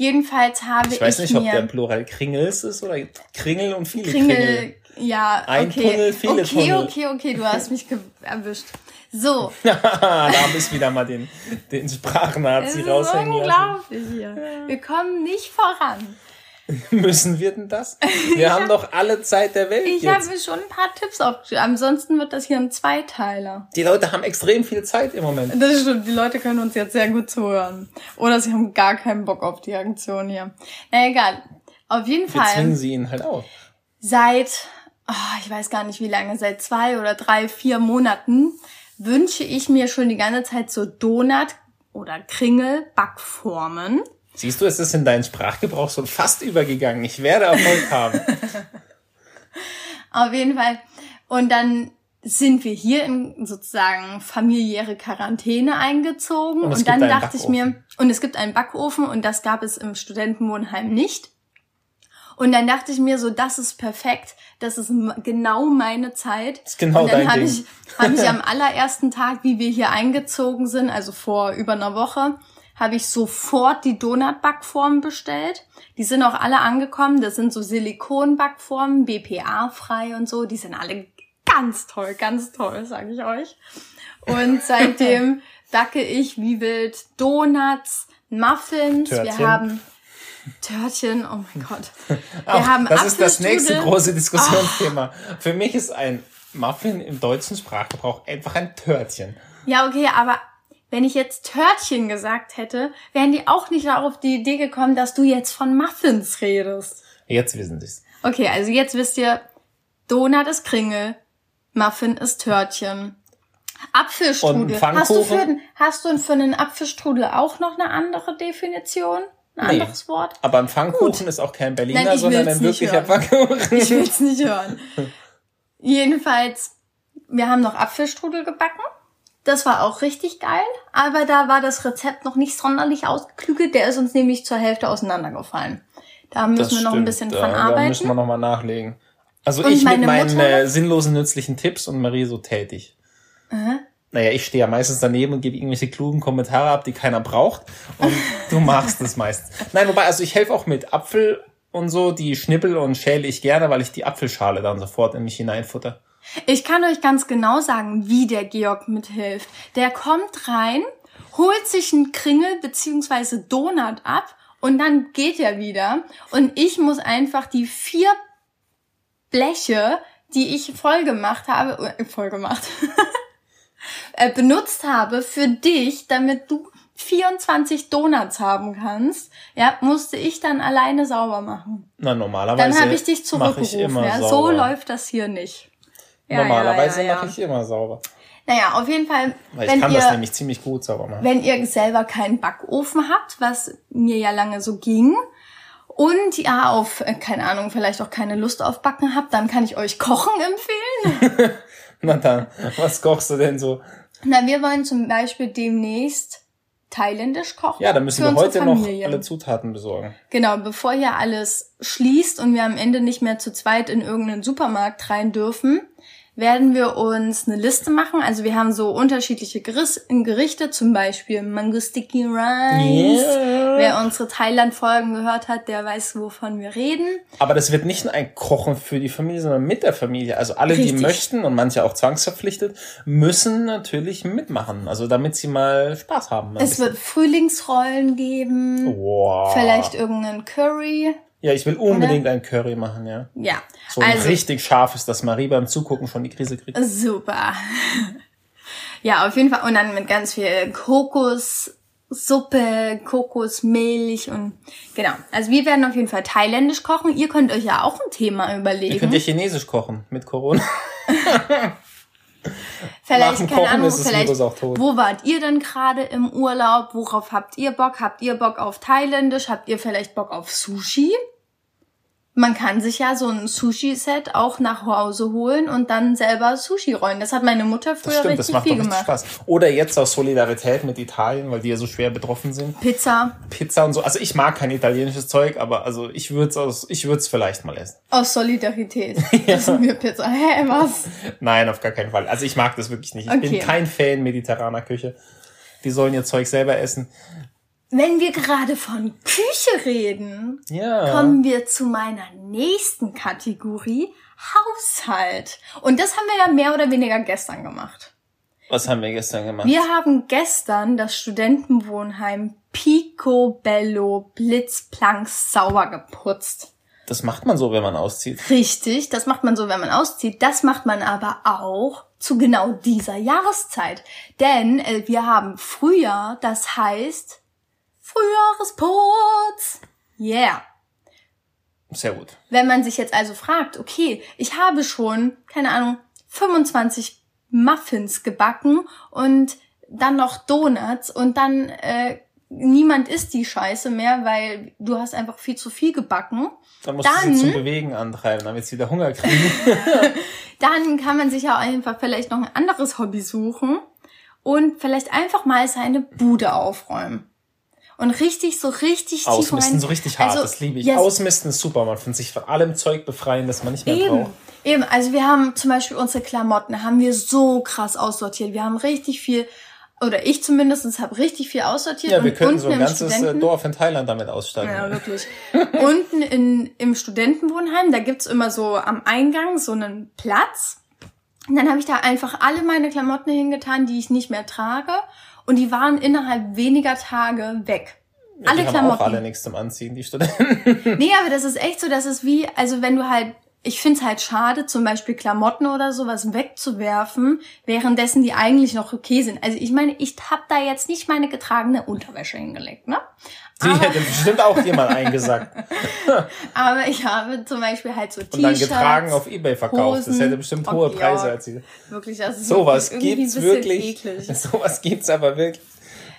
Jedenfalls habe ich, Ich weiß nicht, ob der Plural Kringels ist oder Kringel und viele Kringel, Kringel. ja, Ein okay. Tunnel, viele okay, Tunnel. okay, okay, du hast mich erwischt. So, *laughs* da habe ich wieder mal den, den Sprachnazi ist raushängen lassen. unglaublich hier. Wir kommen nicht voran. *laughs* Müssen wir denn das? Wir haben doch alle Zeit der Welt Ich jetzt. habe schon ein paar Tipps aufgeschrieben. Ansonsten wird das hier ein Zweiteiler. Die Leute haben extrem viel Zeit im Moment. Das stimmt, die Leute können uns jetzt sehr gut zuhören. Oder sie haben gar keinen Bock auf die Aktion hier. Na egal. Auf jeden Wir zwingen Fall sie ihnen halt auf. seit, ah, ich weiß gar nicht wie lange, seit zwei oder drei, vier Monaten wünsche ich mir schon die ganze Zeit so Donut oder Kringel Backformen. Siehst du, es ist in deinen Sprachgebrauch schon fast übergegangen. Ich werde Erfolg haben. *laughs* Auf jeden Fall. Und dann sind wir hier in sozusagen familiäre Quarantäne eingezogen. Und Und, dann dachte ich mir, und es gibt einen Backofen und das gab es im Studentenwohnheim nicht. Und dann dachte ich mir so, das ist perfekt, das ist genau meine Zeit. ist genau und dann habe ich, hab ich *laughs* am allerersten Tag, wie wir hier eingezogen sind, also vor über einer Woche, habe ich sofort die Donut-Backformen bestellt. Die sind auch alle angekommen. Das sind so Silikon-Backformen, BPA-frei und so. Die sind alle ganz toll, ganz toll, sage ich euch. Und *laughs* seitdem backe ich wie wild Donuts, Muffins. Wir Törtchen. haben Törtchen, oh mein Gott. *laughs* Wir Auch, haben das ist das nächste große Diskussionsthema. *laughs* Für mich ist ein Muffin im deutschen Sprachgebrauch einfach ein Törtchen. Ja, okay, aber wenn ich jetzt Törtchen gesagt hätte, wären die auch nicht auf die Idee gekommen, dass du jetzt von Muffins redest. Jetzt wissen sie's. Okay, also jetzt wisst ihr, Donut ist Kringel, Muffin ist Törtchen. Apfelstrudel. Und Hast du, für, Pfannkuchen? den- hast du für einen Apfelstrudel auch noch eine andere Definition? Ein Nee. anderes Wort? Aber ein Pfannkuchen ist auch kein Berliner, Nein, sondern ein wirklicher. Pfannkuchen. Ich will's nicht hören. *laughs* Jedenfalls, wir haben noch Apfelstrudel gebacken. Das war auch richtig geil, aber da war das Rezept noch nicht sonderlich ausgeklügelt. Der ist uns nämlich zur Hälfte auseinandergefallen. Da müssen Das wir noch ein stimmt, bisschen da, dran Da arbeiten. müssen wir nochmal nachlegen. Also Und ich mit meine meinen äh, sinnlosen, nützlichen Tipps und Marie so tätig. Naja, ich stehe ja meistens daneben und gebe irgendwelche klugen Kommentare ab, die keiner braucht. Und du *laughs* machst es meistens. Nein, wobei, also ich helfe auch mit Apfel und so, die schnippel und schäle ich gerne, weil ich die Apfelschale dann sofort in mich hineinfutter. Ich kann euch ganz genau sagen, wie der Georg mithilft. Der kommt rein, holt sich einen Kringel beziehungsweise Donut ab und dann geht er wieder. Und ich muss einfach die vier Bleche, die ich voll gemacht habe, äh, voll gemacht, *laughs* äh, benutzt habe für dich, damit du 24 Donuts haben kannst, ja, musste ich dann alleine sauber machen. Na, normalerweise. Dann habe ich dich zurückgerufen. ich ja. So läuft das hier nicht. Ja, Normalerweise ja, ja, mache ich immer sauber. Naja, auf jeden Fall, Weil ich kann ihr, das nämlich ziemlich gut sauber machen. wenn ihr selber keinen Backofen habt, was mir ja lange so ging, und ja auf, äh, keine Ahnung, vielleicht auch keine Lust auf Backen habt, dann kann ich euch *laughs* Kochen empfehlen. *laughs* Na dann, was kochst du denn so? Na, wir wollen zum Beispiel demnächst thailändisch kochen. Ja, da müssen wir heute noch alle Zutaten besorgen. Genau, bevor hier alles schließt und wir am Ende nicht mehr zu zweit in irgendeinen Supermarkt rein dürfen, werden wir uns eine Liste machen. Also wir haben so unterschiedliche Gerichte, zum Beispiel Mango Sticky Rice. Yeah. Wer unsere Thailand-Folgen gehört hat, der weiß, wovon wir reden. Aber das wird nicht nur ein Kochen für die Familie, sondern mit der Familie. Also alle, die Richtig. möchten und manche auch zwangsverpflichtet, müssen natürlich mitmachen. Also damit sie mal Spaß haben. Es bisschen. wird Frühlingsrollen geben, Wow. vielleicht irgendeinen Curry. Ja, ich will unbedingt ein Curry machen, ja. Ja, So ein also richtig scharfes, dass Marie beim Zugucken schon die Krise kriegt. Super. *laughs* Ja, auf jeden Fall. Und dann mit ganz viel Kokossuppe, Kokosmilch und genau. Also wir werden auf jeden Fall thailändisch kochen. Ihr könnt euch ja auch ein Thema Ihr könnt überlegen. ja Chinesisch kochen mit Corona. *laughs* Vielleicht, keine Ahnung, vielleicht, wo wart ihr denn gerade im Urlaub? Worauf habt ihr Bock? Habt ihr Bock auf thailändisch? Habt ihr vielleicht Bock auf Sushi? Man kann sich ja so ein Sushi-Set auch nach Hause holen und dann selber Sushi rollen. Das hat meine Mutter früher Das stimmt, das richtig macht viel doch richtig gemacht. Spaß. Oder jetzt aus Solidarität mit Italien, weil die ja so schwer betroffen sind. Pizza Pizza und so. Also ich mag kein italienisches Zeug, aber also ich würde es aus, ich würde es vielleicht mal essen. Aus Solidarität. *laughs* Essen wir Pizza. Hä, was? Nein, auf gar keinen Fall. Also ich mag das wirklich nicht. Ich bin Okay. kein Fan mediterraner Küche. Die sollen ihr Zeug selber essen. Wenn wir gerade von Küche reden, Ja. kommen wir zu meiner nächsten Kategorie, Haushalt. Und das haben wir ja mehr oder weniger gestern gemacht. Was haben wir gestern gemacht? Wir haben gestern das Studentenwohnheim Picobello Blitzplanks sauber geputzt. Das macht man so, wenn man auszieht. Richtig, das macht man so, wenn man auszieht. Das macht man aber auch zu genau dieser Jahreszeit. Denn äh, wir haben Frühjahr, das heißt Frühjahresputz. Yeah. Sehr gut. Wenn man sich jetzt also fragt, okay, ich habe schon, keine Ahnung, 25 Muffins gebacken und dann noch Donuts und dann äh, niemand isst die Scheiße mehr, weil du hast einfach viel zu viel gebacken. Dann musst du Dann- sie zum Bewegen antreiben, damit sie wieder Hunger kriegen. *laughs* Dann kann man sich ja auch einfach vielleicht noch ein anderes Hobby suchen und vielleicht einfach mal seine Bude aufräumen. Und richtig, so richtig tief Ausmisten, rein- so richtig hart, Also, das liebe ich. yes, Ausmisten ist super, man von sich von allem Zeug befreien, das man nicht mehr Eben, braucht. eben. Also wir haben zum Beispiel unsere Klamotten, haben wir so krass aussortiert. Wir haben richtig viel, oder ich zumindest habe richtig viel aussortiert. Ja, wir könnten so ein ganzes äh, Studenten- Dorf in Thailand damit aussteigen. Ja, wirklich. *laughs* Unten in, im Studentenwohnheim, da gibt's immer so am Eingang so einen Platz. Und dann habe ich da einfach alle meine Klamotten hingetan, die ich nicht mehr trage. Und die waren innerhalb weniger Tage weg. Ja, alle die haben Klamotten. auch alle nichts zum Anziehen, die Studenten. *laughs* Nee, aber das ist echt so, dass es wie, also wenn du halt, ich find's halt schade, zum Beispiel Klamotten oder sowas wegzuwerfen, währenddessen die eigentlich noch okay sind. Also ich meine, ich hab da jetzt nicht meine getragene Unterwäsche hingelegt, ne? Die hätte bestimmt auch jemand eingesagt. *laughs* Aber ich habe zum Beispiel halt so Und dann T-Shirts. getragen auf Ebay verkauft. Das Hosen. hätte bestimmt Oh, hohe Georg. Preise erzielt. Wirklich, das ist Sowas irgendwie gibt's ein bisschen wirklich. eklig. *laughs* Sowas gibt's aber wirklich.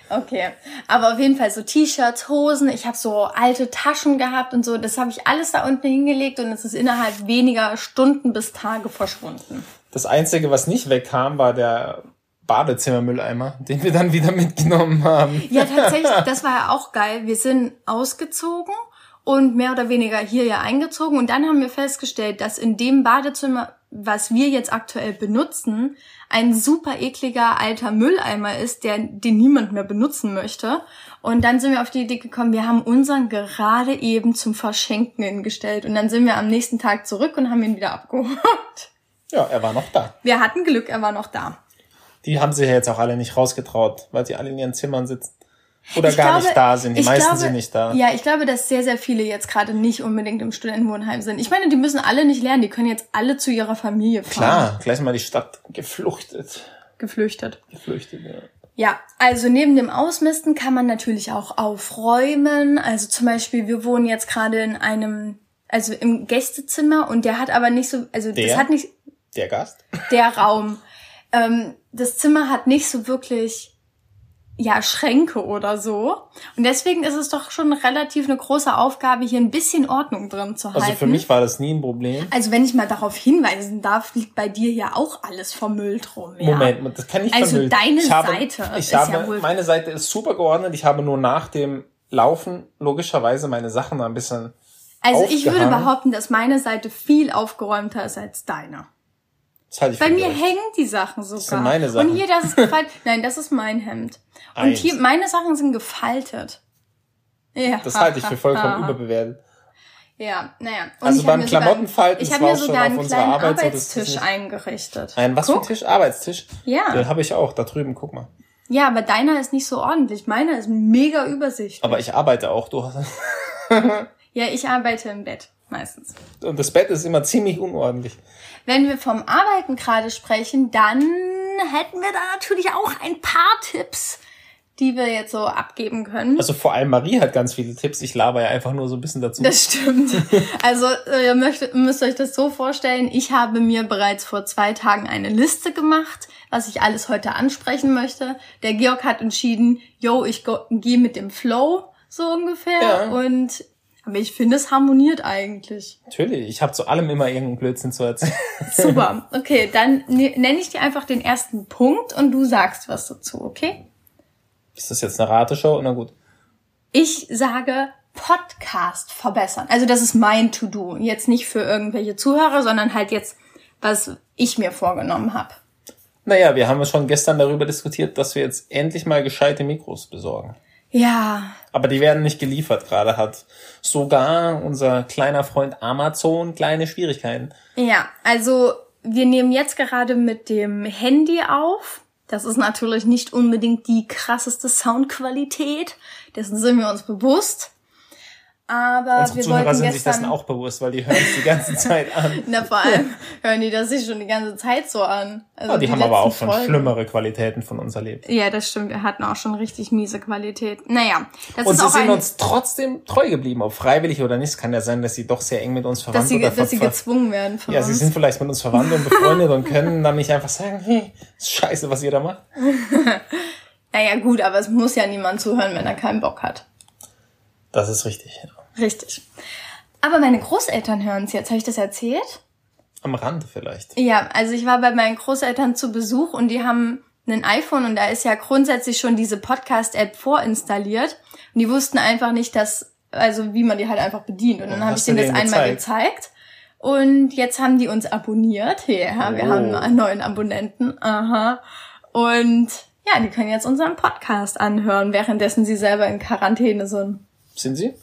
Okay, aber auf jeden Fall so T-Shirts, Hosen. Ich habe so alte Taschen gehabt und so. Das habe ich alles da unten hingelegt und es ist innerhalb weniger Stunden bis Tage verschwunden. Das Einzige, was nicht wegkam, war der Badezimmermülleimer, den wir dann wieder mitgenommen haben. Ja, tatsächlich, *laughs* das war ja auch geil. Wir sind ausgezogen und mehr oder weniger hier ja eingezogen und dann haben wir festgestellt, dass in dem Badezimmer, was wir jetzt aktuell benutzen, ein super ekliger alter Mülleimer ist, der, den niemand mehr benutzen möchte. Und dann sind wir auf die Idee gekommen, wir haben unseren gerade eben zum Verschenken hingestellt und dann sind wir am nächsten Tag zurück und haben ihn wieder abgeholt. Ja, er war noch da. Wir hatten Glück, er war noch da. Die haben sich ja jetzt auch alle nicht rausgetraut, weil sie alle in ihren Zimmern sitzen. Oder Ich gar glaube- nicht da sind. Die meisten glaube- sind nicht da. Ja, ich glaube, dass sehr, sehr viele jetzt gerade nicht unbedingt im Studentenwohnheim sind. Ich meine, die müssen alle nicht lernen, die können jetzt alle zu ihrer Familie fahren. Klar, gleich mal die Stadt gefluchtet. Geflüchtet. Geflüchtet, ja. Ja, also neben dem Ausmisten kann man natürlich auch aufräumen. Also zum Beispiel, wir wohnen jetzt gerade in einem, also im Gästezimmer und der hat aber nicht so, also Der? das hat nicht, Der Gast? der Raum. Ähm, das Zimmer hat nicht so wirklich ja Schränke oder so und deswegen ist es doch schon relativ eine große Aufgabe hier ein bisschen Ordnung drin zu halten. Also für mich war das nie ein Problem. Also wenn ich mal darauf hinweisen darf, liegt bei dir ja auch alles vermüllt rum. Ja? Moment, das kann ich Also vermüllt. deine ich habe, Seite ich ist habe, ja wohl- meine Seite ist super geordnet. Ich habe nur nach dem Laufen logischerweise meine Sachen ein bisschen Also ich würde behaupten, dass meine Seite viel aufgeräumter ist als deine. Das ich Bei für mir gerecht. hängen die Sachen sogar. sind meine Sachen. Und hier, das ist gefaltet. *laughs* Nein, das ist mein Hemd. Und Eins. hier, meine Sachen sind gefaltet. Ja. Das halte ich für vollkommen *laughs* überbewertet. Ja, naja. Und Also beim mir sogar- Klamottenfalten, Ich das habe war mir auch schon sogar auf einen unserer kleinen Arbeit so, das Arbeitstisch nicht- eingerichtet. Ein was für ein Guck. Tisch? Arbeitstisch? Ja. Den habe ich auch, da drüben, guck mal. Ja, aber deiner ist nicht so ordentlich. Meiner ist mega übersichtlich. Aber ich arbeite auch, du hast, *laughs* ja, ich arbeite im Bett. Meistens. und das Bett ist immer ziemlich unordentlich. Wenn wir vom Arbeiten gerade sprechen, dann hätten wir da natürlich auch ein paar Tipps, die wir jetzt so abgeben können. Also vor allem Marie hat ganz viele Tipps. Ich laber ja einfach nur so ein bisschen dazu. Das stimmt. Also äh, ihr möchtet, müsst euch das so vorstellen, ich habe mir bereits vor zwei Tagen eine Liste gemacht, was ich alles heute ansprechen möchte. Der Georg hat entschieden, yo, ich gehe mit dem Flow, so ungefähr. Ja. Und aber ich finde, es harmoniert eigentlich. Natürlich, ich habe zu allem immer irgendeinen Blödsinn zu erzählen. *laughs* Super. *laughs* Okay, dann ne- nenne ich dir einfach den ersten Punkt und du sagst was dazu, okay? Ist das jetzt eine Rateshow? Na gut. Ich sage Podcast verbessern. Also das ist mein To-Do. Jetzt nicht für irgendwelche Zuhörer, sondern halt jetzt, was ich mir vorgenommen habe. Naja, wir haben ja schon gestern darüber diskutiert, dass wir jetzt endlich mal gescheite Mikros besorgen. Ja, Aber die werden nicht geliefert. Gerade hat sogar unser kleiner Freund Amazon kleine Schwierigkeiten. ja. Also wir nehmen jetzt gerade mit dem Handy auf. Das ist natürlich nicht unbedingt die krasseste Soundqualität. Dessen sind wir uns bewusst. Aber Unsere wir Zuhörer wollten sind sich dessen auch bewusst, weil die hören es die ganze Zeit an. *laughs* Na, vor allem hören die das sich schon die ganze Zeit so an. Also Ja, die, haben aber auch schon Folgen. schlimmere Qualitäten von uns erlebt. Ja, das stimmt. Wir hatten auch schon richtig miese Qualität. Naja, das Und ist sie auch sind uns trotzdem treu geblieben, ob freiwillig oder nicht. Es kann ja sein, dass sie doch sehr eng mit uns verwandt dass sie, oder dass sie gezwungen werden von Ja, uns. sie sind vielleicht mit uns verwandt und befreundet und können dann nicht einfach sagen, hey, ist scheiße, was ihr da macht. *laughs* naja, gut, aber es muss ja niemand zuhören, wenn er keinen Bock hat. Das ist richtig. ja. Richtig. Aber meine Großeltern hören es jetzt. Habe ich das erzählt? Am Rande vielleicht. Ja, also ich war bei meinen Großeltern zu Besuch und die haben ein iPhone und da ist ja grundsätzlich schon diese Podcast-App vorinstalliert. Und die wussten einfach nicht, dass, also wie man die halt einfach bedient. Und dann Oh, habe ich denen das einmal gezeigt? Und jetzt haben die uns abonniert. Ja, wir Oh. haben einen neuen Abonnenten. Aha. Und ja, die können jetzt unseren Podcast anhören, währenddessen sie selber in Quarantäne sind. Sind sie?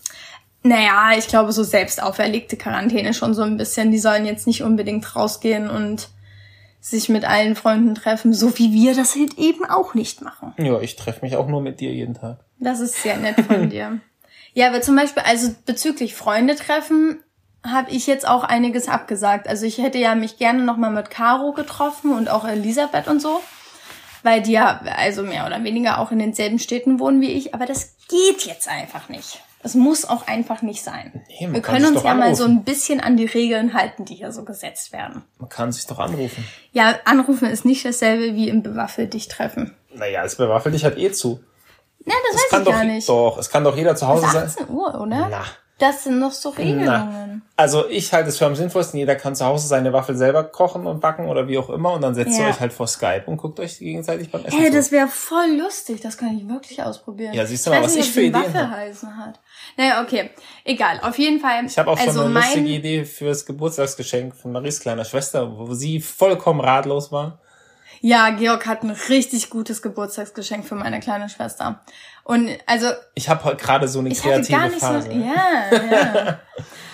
Naja, ich glaube, so selbst auferlegte Quarantäne schon so ein bisschen. Die sollen jetzt nicht unbedingt rausgehen und sich mit allen Freunden treffen, so wie wir das halt eben auch nicht machen. Ja, ich treffe mich auch nur mit dir jeden Tag. Das ist sehr nett von *laughs* dir. Ja, aber zum Beispiel, also bezüglich Freunde treffen, habe ich jetzt auch einiges abgesagt. Also ich hätte ja mich gerne nochmal mit Caro getroffen und auch Elisabeth und so, weil die ja also mehr oder weniger auch in denselben Städten wohnen wie ich, aber das geht jetzt einfach nicht. Das muss auch einfach nicht sein. Nee, Wir können uns ja mal so anrufen. ein bisschen an die Regeln halten, die hier so gesetzt werden. Man kann sich doch anrufen. Ja, anrufen ist nicht dasselbe wie im Bewaffelt dich treffen. Naja, es bewaffelt dich halt eh zu. Ja, das, Es weiß kann ich doch, gar nicht. doch, es kann doch jeder zu Hause sein. 18 Uhr, oder? Na. Das sind noch so Na. Regelungen. Also ich halte es für am sinnvollsten, jeder kann zu Hause seine Waffel selber kochen und backen oder wie auch immer und dann setzt ihr Ja. euch halt vor Skype und guckt euch gegenseitig beim Essen Hey, zu. das wäre voll lustig. Das kann ich wirklich ausprobieren. Ja, siehst du mal, weiß was nicht, ich für die Ideen Waffe hab. heißen hat. Naja, okay. Egal. Auf jeden Fall. Ich habe auch also schon eine lustige Idee fürs Geburtstagsgeschenk von Maries kleiner Schwester, wo sie vollkommen ratlos war. Ja, Georg hat ein richtig gutes Geburtstagsgeschenk für meine kleine Schwester. Und also Ich habe heute gerade so eine ich kreative gar nicht Phase. so. Ja, ja.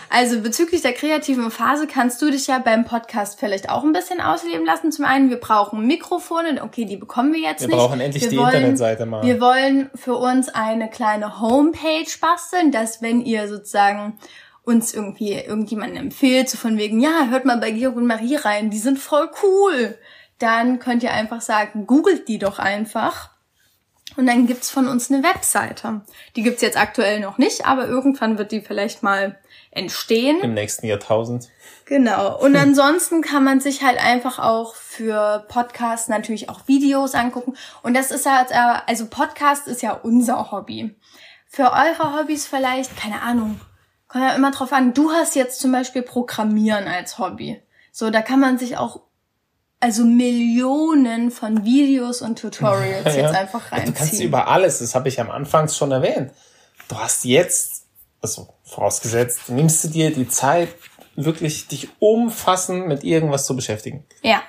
Also bezüglich der kreativen Phase kannst du dich ja beim Podcast vielleicht auch ein bisschen ausleben lassen. Zum einen, wir brauchen Mikrofone, okay, die bekommen wir jetzt Wir nicht. brauchen endlich wir die wollen, Internetseite mal. Wir wollen für uns eine kleine Homepage basteln, dass wenn ihr sozusagen uns irgendwie irgendjemanden empfiehlt, so von wegen, ja, hört mal bei Georg und Marie rein, die sind voll cool. Dann könnt ihr einfach sagen, googelt die doch einfach. Und dann gibt's von uns eine Webseite. Die gibt's jetzt aktuell noch nicht, aber irgendwann wird die vielleicht mal entstehen. Im nächsten Jahrtausend. Genau. Und *laughs* ansonsten kann man sich halt einfach auch für Podcasts natürlich auch Videos angucken. Und das ist halt, äh, also Podcast ist ja unser Hobby. Für eure Hobbys vielleicht, keine Ahnung, kommt ja immer drauf an. Du hast jetzt zum Beispiel Programmieren als Hobby. So, da kann man sich auch also Millionen von Videos und Tutorials *laughs* Ja. jetzt einfach Du kannst reinziehen. über alles, das habe ich am Anfang schon erwähnt. Du hast jetzt, also vorausgesetzt, nimmst du dir die Zeit, wirklich dich umfassend mit irgendwas zu beschäftigen. Ja.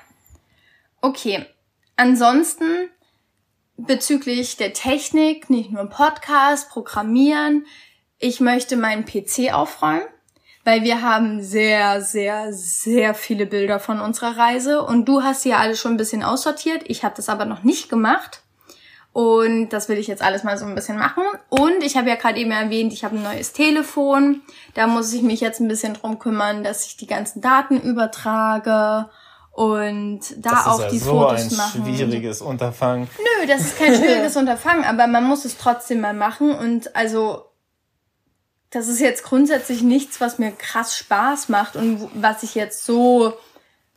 Okay. Ansonsten bezüglich der Technik, nicht nur Podcast, Programmieren, ich möchte meinen PC aufräumen, weil wir haben sehr, sehr, sehr viele Bilder von unserer Reise und du hast sie ja alle schon ein bisschen aussortiert. Ich habe das aber noch nicht gemacht. Und das will ich jetzt alles mal so ein bisschen machen. Und ich habe ja gerade eben erwähnt, ich habe ein neues Telefon. Da muss ich mich jetzt ein bisschen drum kümmern, dass ich die ganzen Daten übertrage und da Das auch ist ja die so Fotos ein machen. schwieriges Unterfangen. Nö, das ist kein schwieriges Unterfangen, aber man muss es trotzdem mal machen. Und also, das ist jetzt grundsätzlich nichts, was mir krass Spaß macht und was ich jetzt so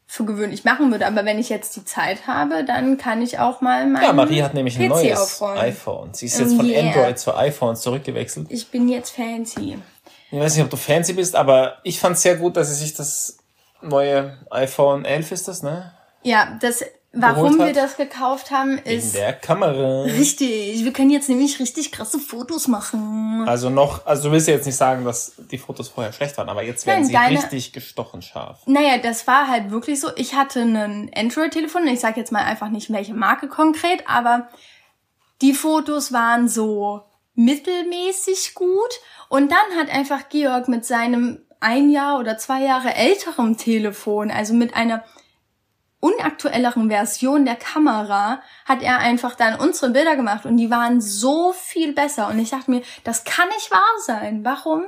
für gewöhnlich machen würde. Aber wenn ich jetzt die Zeit habe, dann kann ich auch mal mein Ja, Marie hat nämlich ein PC neues aufräumen. iPhone. Sie ist Oh jetzt von yeah. Android zu iPhone zurückgewechselt. Ich bin jetzt fancy. Ich weiß nicht, ob du fancy bist, aber ich fand es sehr gut, dass sie sich das neue iPhone 11 ist das, ne? Ja, das, warum wir das gekauft haben, In ist der Kamera. richtig. Wir können jetzt nämlich richtig krasse Fotos machen. Also noch, also du willst ja jetzt nicht sagen, dass die Fotos vorher schlecht waren, aber jetzt werden Nein, sie deine- richtig gestochen scharf. Naja, das war halt wirklich so. Ich hatte ein Android-Telefon. Ich sage jetzt mal einfach nicht, welche Marke konkret, aber die Fotos waren so mittelmäßig gut. Und dann hat einfach Georg mit seinem ein Jahr oder zwei Jahre älterem Telefon, also mit einer unaktuelleren Version der Kamera, hat er einfach dann unsere Bilder gemacht und die waren so viel besser. Und ich dachte mir, das kann nicht wahr sein. Warum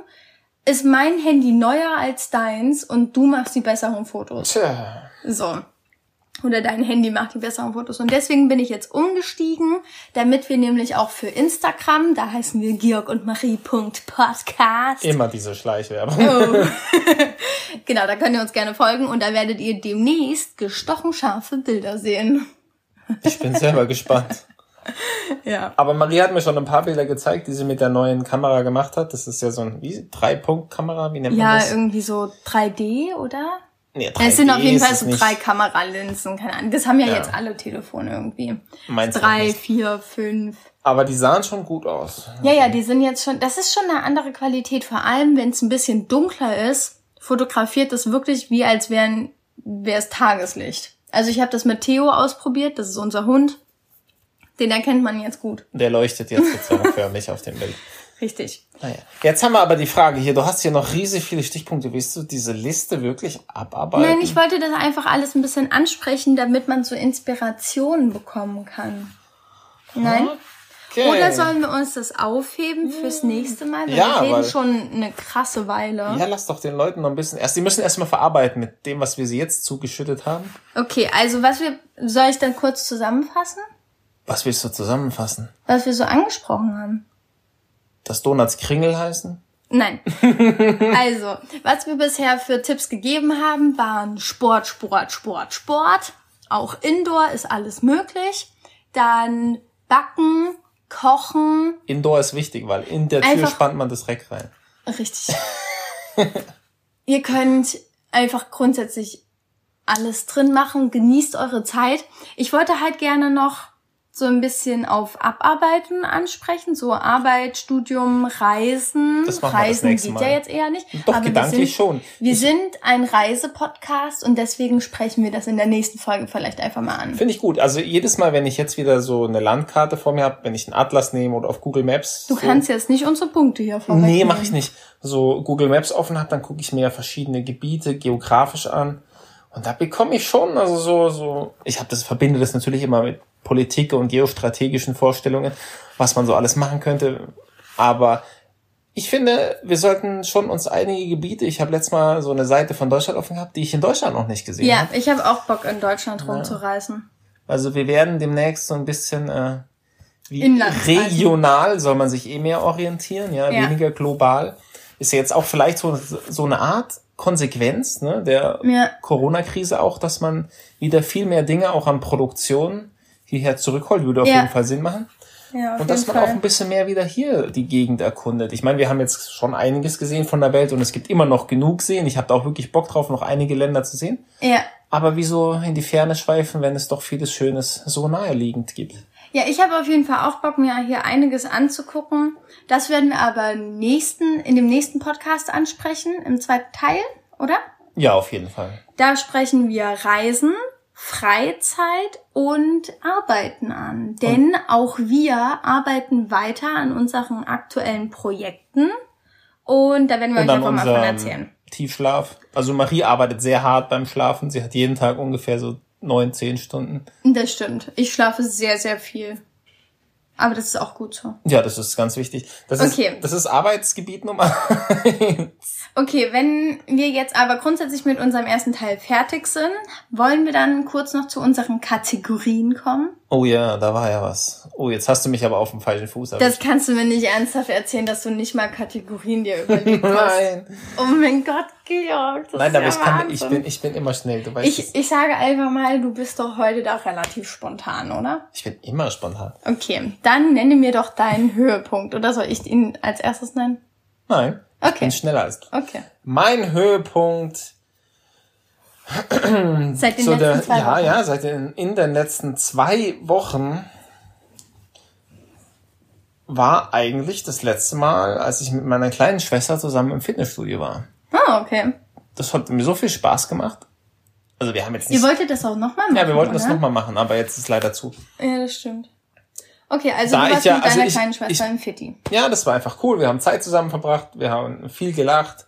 ist mein Handy neuer als deins und du machst die besseren Fotos? Tja. So. Oder dein Handy macht die besseren Fotos. Und deswegen bin ich jetzt umgestiegen, damit wir nämlich auch für Instagram, da heißen wir Georg und Marie.podcast. Immer diese Schleichwerbung. Oh. *laughs* *laughs* Genau, da könnt ihr uns gerne folgen und da werdet ihr demnächst gestochen scharfe Bilder sehen. Ich bin selber gespannt. *laughs* Ja. Aber Marie hat mir schon ein paar Bilder gezeigt, die sie mit der neuen Kamera gemacht hat. Das ist ja so ein wie, Drei-Punkt-Kamera, wie nennt man Ja, das? irgendwie so 3D, oder? Nee, Es sind auf 3D jeden Fall so drei Kameralinsen, keine Ahnung. Das haben ja, Ja. jetzt alle Telefone irgendwie. Meins auch Drei, vier, fünf. Aber die sahen schon gut aus. Ja, ja, die sind jetzt schon, das ist schon eine andere Qualität. Vor allem, wenn es ein bisschen dunkler ist, fotografiert es wirklich wie als wären, wäre es Tageslicht. Also ich habe das mit Theo ausprobiert, das ist unser Hund. Den erkennt man jetzt gut. Der leuchtet jetzt sozusagen *laughs* förmlich auf dem Bild. Richtig. Naja. Jetzt haben wir aber die Frage hier, du hast hier noch riesig viele Stichpunkte. Willst du diese Liste wirklich abarbeiten? Nein, ich wollte das einfach alles ein bisschen ansprechen, damit man so Inspirationen bekommen kann. Nein? okay. Oder sollen wir uns das aufheben fürs nächste Mal? Weil Ja, wir reden weil- schon eine krasse Weile. Ja, lass doch den Leuten noch ein bisschen. Erst, die müssen erstmal verarbeiten mit dem, was wir sie jetzt zugeschüttet haben. Okay, also was wir, soll ich dann kurz zusammenfassen? Was willst du zusammenfassen? Was wir so angesprochen haben. Dass Donuts Kringel heißen? Nein. *laughs* also, was wir bisher für Tipps gegeben haben, waren Sport, Sport, Sport, Sport. Auch Indoor ist alles möglich. Dann Backen, Kochen. Indoor ist wichtig, weil in der Tür spannt man das Reck rein. Richtig. *laughs* Ihr könnt einfach grundsätzlich alles drin machen. Genießt eure Zeit. Ich wollte halt gerne noch so ein bisschen auf Abarbeiten ansprechen. So Arbeit, Studium, Reisen. Das machen wir das Reisen geht Mal. ja jetzt eher nicht. Doch, aber wir gedanklich sind, schon. Wir Ich- sind ein Reisepodcast und deswegen sprechen wir das in der nächsten Folge vielleicht einfach mal an. Finde ich gut. Also jedes Mal, wenn ich jetzt wieder so eine Landkarte vor mir habe, wenn ich einen Atlas nehme oder auf Google Maps. Du so, kannst jetzt nicht unsere Punkte hier vorwegnehmen. Nee, mache ich nicht. So Google Maps offen habe, dann gucke ich mir verschiedene Gebiete geografisch an. Und da bekomme ich schon, also so, so, ich habe das, verbinde das natürlich immer mit Politik und geostrategischen Vorstellungen, was man so alles machen könnte. Aber ich finde, wir sollten schon uns einige Gebiete, ich habe letztes Mal so eine Seite von Deutschland offen gehabt, die ich in Deutschland noch nicht gesehen Ja, habe. ich habe auch Bock, in Deutschland rumzureisen. Also wir werden demnächst so ein bisschen äh, wie regional soll man sich eh mehr orientieren, ja, Ja. weniger global. Ist ja jetzt auch vielleicht so, so eine Art Konsequenz ne, der Ja. Corona-Krise auch, dass man wieder viel mehr Dinge auch an Produktion hierher zurückholt, würde auf Ja. jeden Fall Sinn machen. Ja, Und dass man Fall. auch ein bisschen mehr wieder hier die Gegend erkundet. Ich meine, wir haben jetzt schon einiges gesehen von der Welt und es gibt immer noch genug sehen. Ich habe da auch wirklich Bock drauf, noch einige Länder zu sehen. Ja. Aber wieso in die Ferne schweifen, wenn es doch vieles Schönes so naheliegend gibt? Ja, ich habe auf jeden Fall auch Bock, mir hier einiges anzugucken. Das werden wir aber nächsten, in dem nächsten Podcast ansprechen, im zweiten Teil, oder? Ja, auf jeden Fall. Da sprechen wir Reisen, Freizeit und Arbeiten an. Denn auch wir arbeiten weiter an unseren aktuellen Projekten. Und da werden wir Und euch einfach mal von erzählen. Tiefschlaf. Also Marie arbeitet sehr hart beim Schlafen. Sie hat jeden Tag ungefähr so neun, zehn Stunden. Das stimmt. Ich schlafe sehr, sehr viel. Aber das ist auch gut so. Ja, das ist ganz wichtig. Das Okay. ist, das ist Arbeitsgebiet Nummer eins. Okay, wenn wir jetzt aber grundsätzlich mit unserem ersten Teil fertig sind, wollen wir dann kurz noch zu unseren Kategorien kommen. Oh ja, da war ja was. Oh, jetzt hast du mich aber auf dem falschen Fuß Das erwischt. kannst du mir nicht ernsthaft erzählen, dass du nicht mal Kategorien dir überlegt hast. *laughs* Nein. Oh mein Gott, Georg, das Nein, ist aber ja ich kann, ich bin, ich bin immer schnell. Du weißt, ich, es. ich sage einfach mal, du bist doch heute da relativ spontan, oder? ich bin immer spontan. Okay, dann nenne mir doch deinen Höhepunkt. Oder soll ich ihn als erstes nennen? Nein. Ich Okay. bin schneller als du. Okay. Mein Höhepunkt Seit den so letzten der, zwei ja, Wochen. ja, seit den, in den letzten zwei Wochen war eigentlich das letzte Mal, als ich mit meiner kleinen Schwester zusammen im Fitnessstudio war. Ah, okay. Das hat mir so viel Spaß gemacht. Also wir haben jetzt Ihr nicht, wolltet das auch nochmal machen, ja, wir wollten das oder? nochmal machen, aber jetzt ist leider zu. Ja, das stimmt. Okay, also Da du ich warst ja- mit also deiner ich- kleinen Schwester ich- im Fitti. Ja, das war einfach cool. Wir haben Zeit zusammen verbracht, wir haben viel gelacht.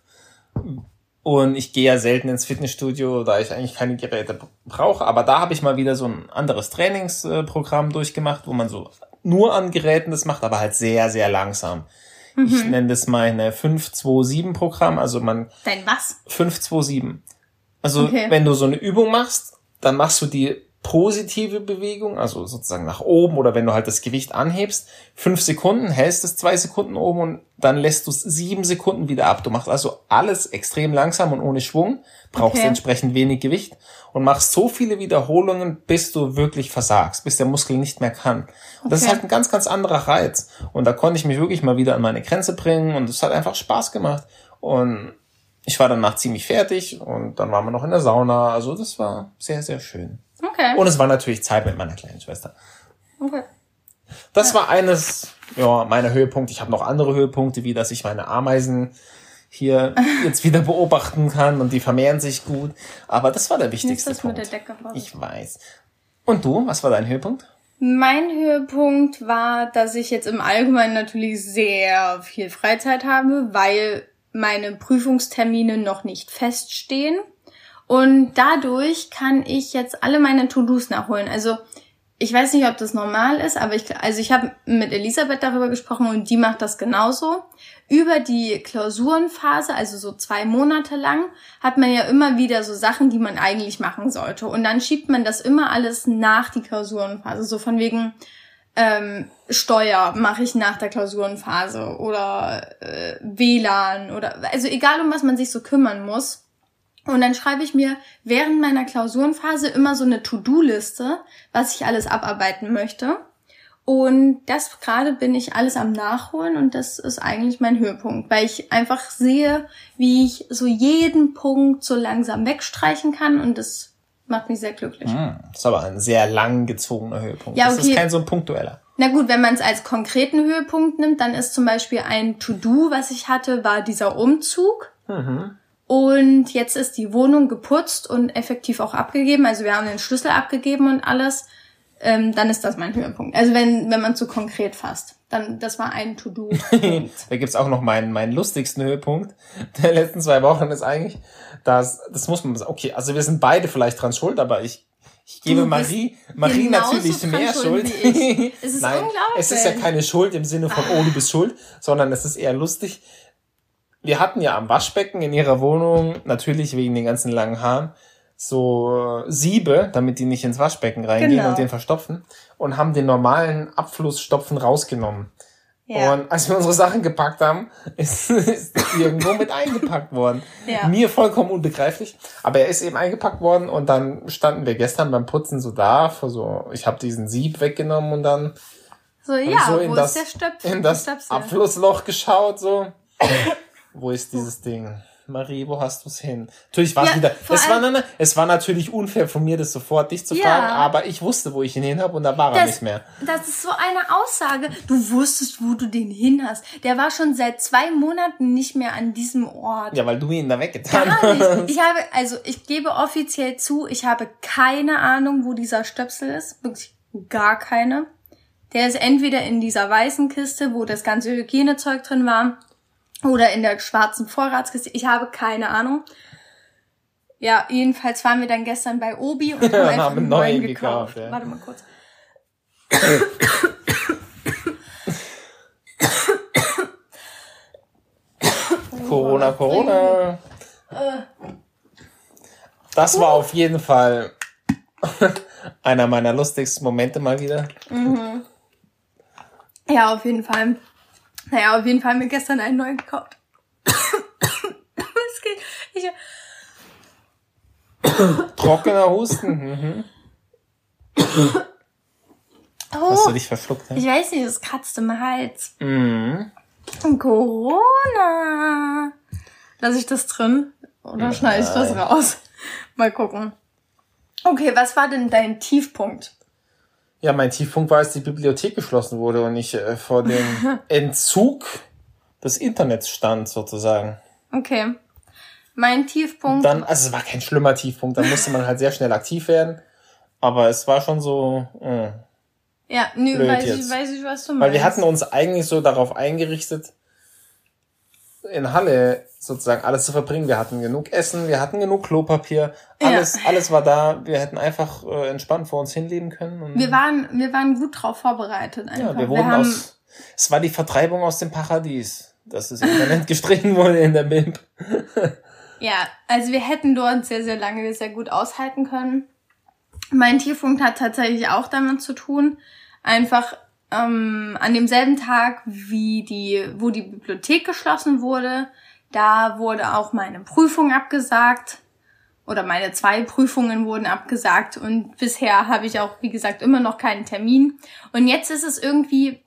Und ich gehe ja selten ins Fitnessstudio, da ich eigentlich keine Geräte brauche. Aber da habe ich mal wieder so ein anderes Trainingsprogramm durchgemacht, wo man so nur an Geräten das macht, aber halt sehr, sehr langsam. Ich nenne das meine 5-2-7-Programm. Also man Dein was? 5-2-7. Also Okay. wenn du so eine Übung machst, dann machst du die positive Bewegung, also sozusagen nach oben oder wenn du halt das Gewicht anhebst, fünf Sekunden, hältst es zwei Sekunden oben und dann lässt du es sieben Sekunden wieder ab. Du machst also alles extrem langsam und ohne Schwung, brauchst Okay. entsprechend wenig Gewicht und machst so viele Wiederholungen, bis du wirklich versagst, bis der Muskel nicht mehr kann. Und das ist Okay. halt ein ganz, ganz anderer Reiz. Und da konnte ich mich wirklich mal wieder an meine Grenze bringen und es hat einfach Spaß gemacht. Und ich war danach ziemlich fertig und dann waren wir noch in der Sauna. Also das war sehr, sehr schön. Okay. Und es war natürlich Zeit mit meiner kleinen Schwester. okay. Das war eines ja, meiner Höhepunkte. Ich habe noch andere Höhepunkte, wie dass ich meine Ameisen hier *laughs* jetzt wieder beobachten kann und die vermehren sich gut. Aber das war der wichtigste ist mit Punkt. der Decke. Ich weiß. Und du, was war dein Höhepunkt? Mein Höhepunkt war, dass ich jetzt im Allgemeinen natürlich sehr viel Freizeit habe, weil meine Prüfungstermine noch nicht feststehen. Und dadurch kann ich jetzt alle meine To-Dos nachholen. Also ich weiß nicht, ob das normal ist, aber ich, also ich habe mit Elisabeth darüber gesprochen und die macht das genauso. Über die Klausurenphase, also so zwei Monate lang, hat man ja immer wieder so Sachen, die man eigentlich machen sollte. Und dann schiebt man das immer alles nach die Klausurenphase. So von wegen, ähm, Steuer mache ich nach der Klausurenphase oder äh, WLAN oder also egal um was man sich so kümmern muss. Und dann schreibe ich mir während meiner Klausurenphase immer so eine To-Do-Liste, was ich alles abarbeiten möchte. Und das gerade bin ich alles am Nachholen und das ist eigentlich mein Höhepunkt, weil ich einfach sehe, wie ich so jeden Punkt so langsam wegstreichen kann und das macht mich sehr glücklich. Hm, das ist aber ein sehr lang gezogener Höhepunkt. Ja, Das okay. ist kein so ein punktueller. Na gut, wenn man es als konkreten Höhepunkt nimmt, dann ist zum Beispiel ein To-Do, was ich hatte, war dieser Umzug. Und jetzt ist die Wohnung geputzt und effektiv auch abgegeben. Also wir haben den Schlüssel abgegeben und alles. Ähm, dann ist das mein Höhepunkt. Also wenn, wenn man zu konkret fasst. Dann, das war ein To-Do. *laughs* Da gibt's auch noch meinen, meinen lustigsten Höhepunkt der letzten zwei Wochen ist eigentlich, dass, das muss man sagen, okay, also wir sind beide vielleicht dran schuld, aber ich, ich gebe Marie, Marie natürlich mehr schuld Schuld. Es ist *laughs* Nein, unglaublich. es ist ja keine Schuld im Sinne von, oh, du bist schuld, sondern es ist eher lustig. Wir hatten ja am Waschbecken in ihrer Wohnung, natürlich wegen den ganzen langen Haaren, so Siebe, damit die nicht ins Waschbecken reingehen Genau. und den verstopfen und haben den normalen Abflussstopfen rausgenommen. Ja. Und als wir unsere Sachen gepackt haben, *laughs* ist, ist irgendwo mit eingepackt worden. Ja. Mir vollkommen unbegreiflich. Aber er ist eben eingepackt worden und dann standen wir gestern beim Putzen so da, vor so, ich habe diesen Sieb weggenommen und dann So, ja, so in wo das, ist der Stöpsel? in das? Abflussloch geschaut, so. *laughs* wo ist dieses Ding? Marie, wo hast du's hin? Natürlich war es Ja, wieder. Es war, nein, es war natürlich unfair von mir, das sofort dich zu Ja. fragen, aber ich wusste, wo ich ihn hin habe und da war er Das, nicht mehr. das ist so eine Aussage. Du wusstest, wo du den hin hast. Der war schon seit zwei Monaten nicht mehr an diesem Ort. Ja, weil du ihn da weggetan Gar hast. nicht. Ich habe, also ich gebe offiziell zu, ich habe keine Ahnung, wo dieser Stöpsel ist. Wirklich gar keine. Der ist entweder in dieser weißen Kiste, wo das ganze Hygienezeug drin war, oder in der schwarzen Vorratskiste. Ich habe keine Ahnung. Ja, jedenfalls waren wir dann gestern bei Obi und *laughs* haben einfach haben einen neuen gekauft. gekauft, ja. Warte mal kurz. Corona, Corona. Das war auf jeden Fall einer meiner lustigsten Momente mal wieder. Ja, auf jeden Fall. Naja, auf jeden Fall haben wir gestern einen neuen gekauft. Es geht. Ich, Trockener Husten. Mhm. oh, Hast du dich verschluckt? Ne? ich weiß nicht, es kratzt im Hals. Mhm. Corona. Lass ich das drin? Oder schneide ich das raus? Mal gucken. Okay, was war denn dein Tiefpunkt? Ja, mein Tiefpunkt war, als die Bibliothek geschlossen wurde und ich äh, vor dem *laughs* Entzug des Internets stand, sozusagen. Okay. Mein Tiefpunkt. Dann, also es war kein schlimmer Tiefpunkt, da musste man halt sehr schnell aktiv werden. Aber es war schon so, äh, ja, nö, weiß ich, jetzt. weiß ich, was du meinst. Weil wir hatten uns eigentlich so darauf eingerichtet, in Halle sozusagen alles zu verbringen. Wir hatten genug Essen, wir hatten genug Klopapier, alles, alles war da. Wir hätten einfach äh, entspannt vor uns hinleben können. Und, wir waren, wir waren gut drauf vorbereitet. Einfach. ja, wir wurden haben, aus, es war die Vertreibung aus dem Paradies, dass das Internet *laughs* gestrichen wurde in der Bib. Ja, also wir hätten dort sehr, sehr lange sehr gut aushalten können. Mein Tiefpunkt hat tatsächlich auch damit zu tun, einfach ähm, an demselben Tag, wie die, wo die Bibliothek geschlossen wurde, da wurde auch meine Prüfung abgesagt. Oder meine zwei Prüfungen wurden abgesagt. Und bisher habe ich auch, wie gesagt, immer noch keinen Termin. Und jetzt ist es irgendwie,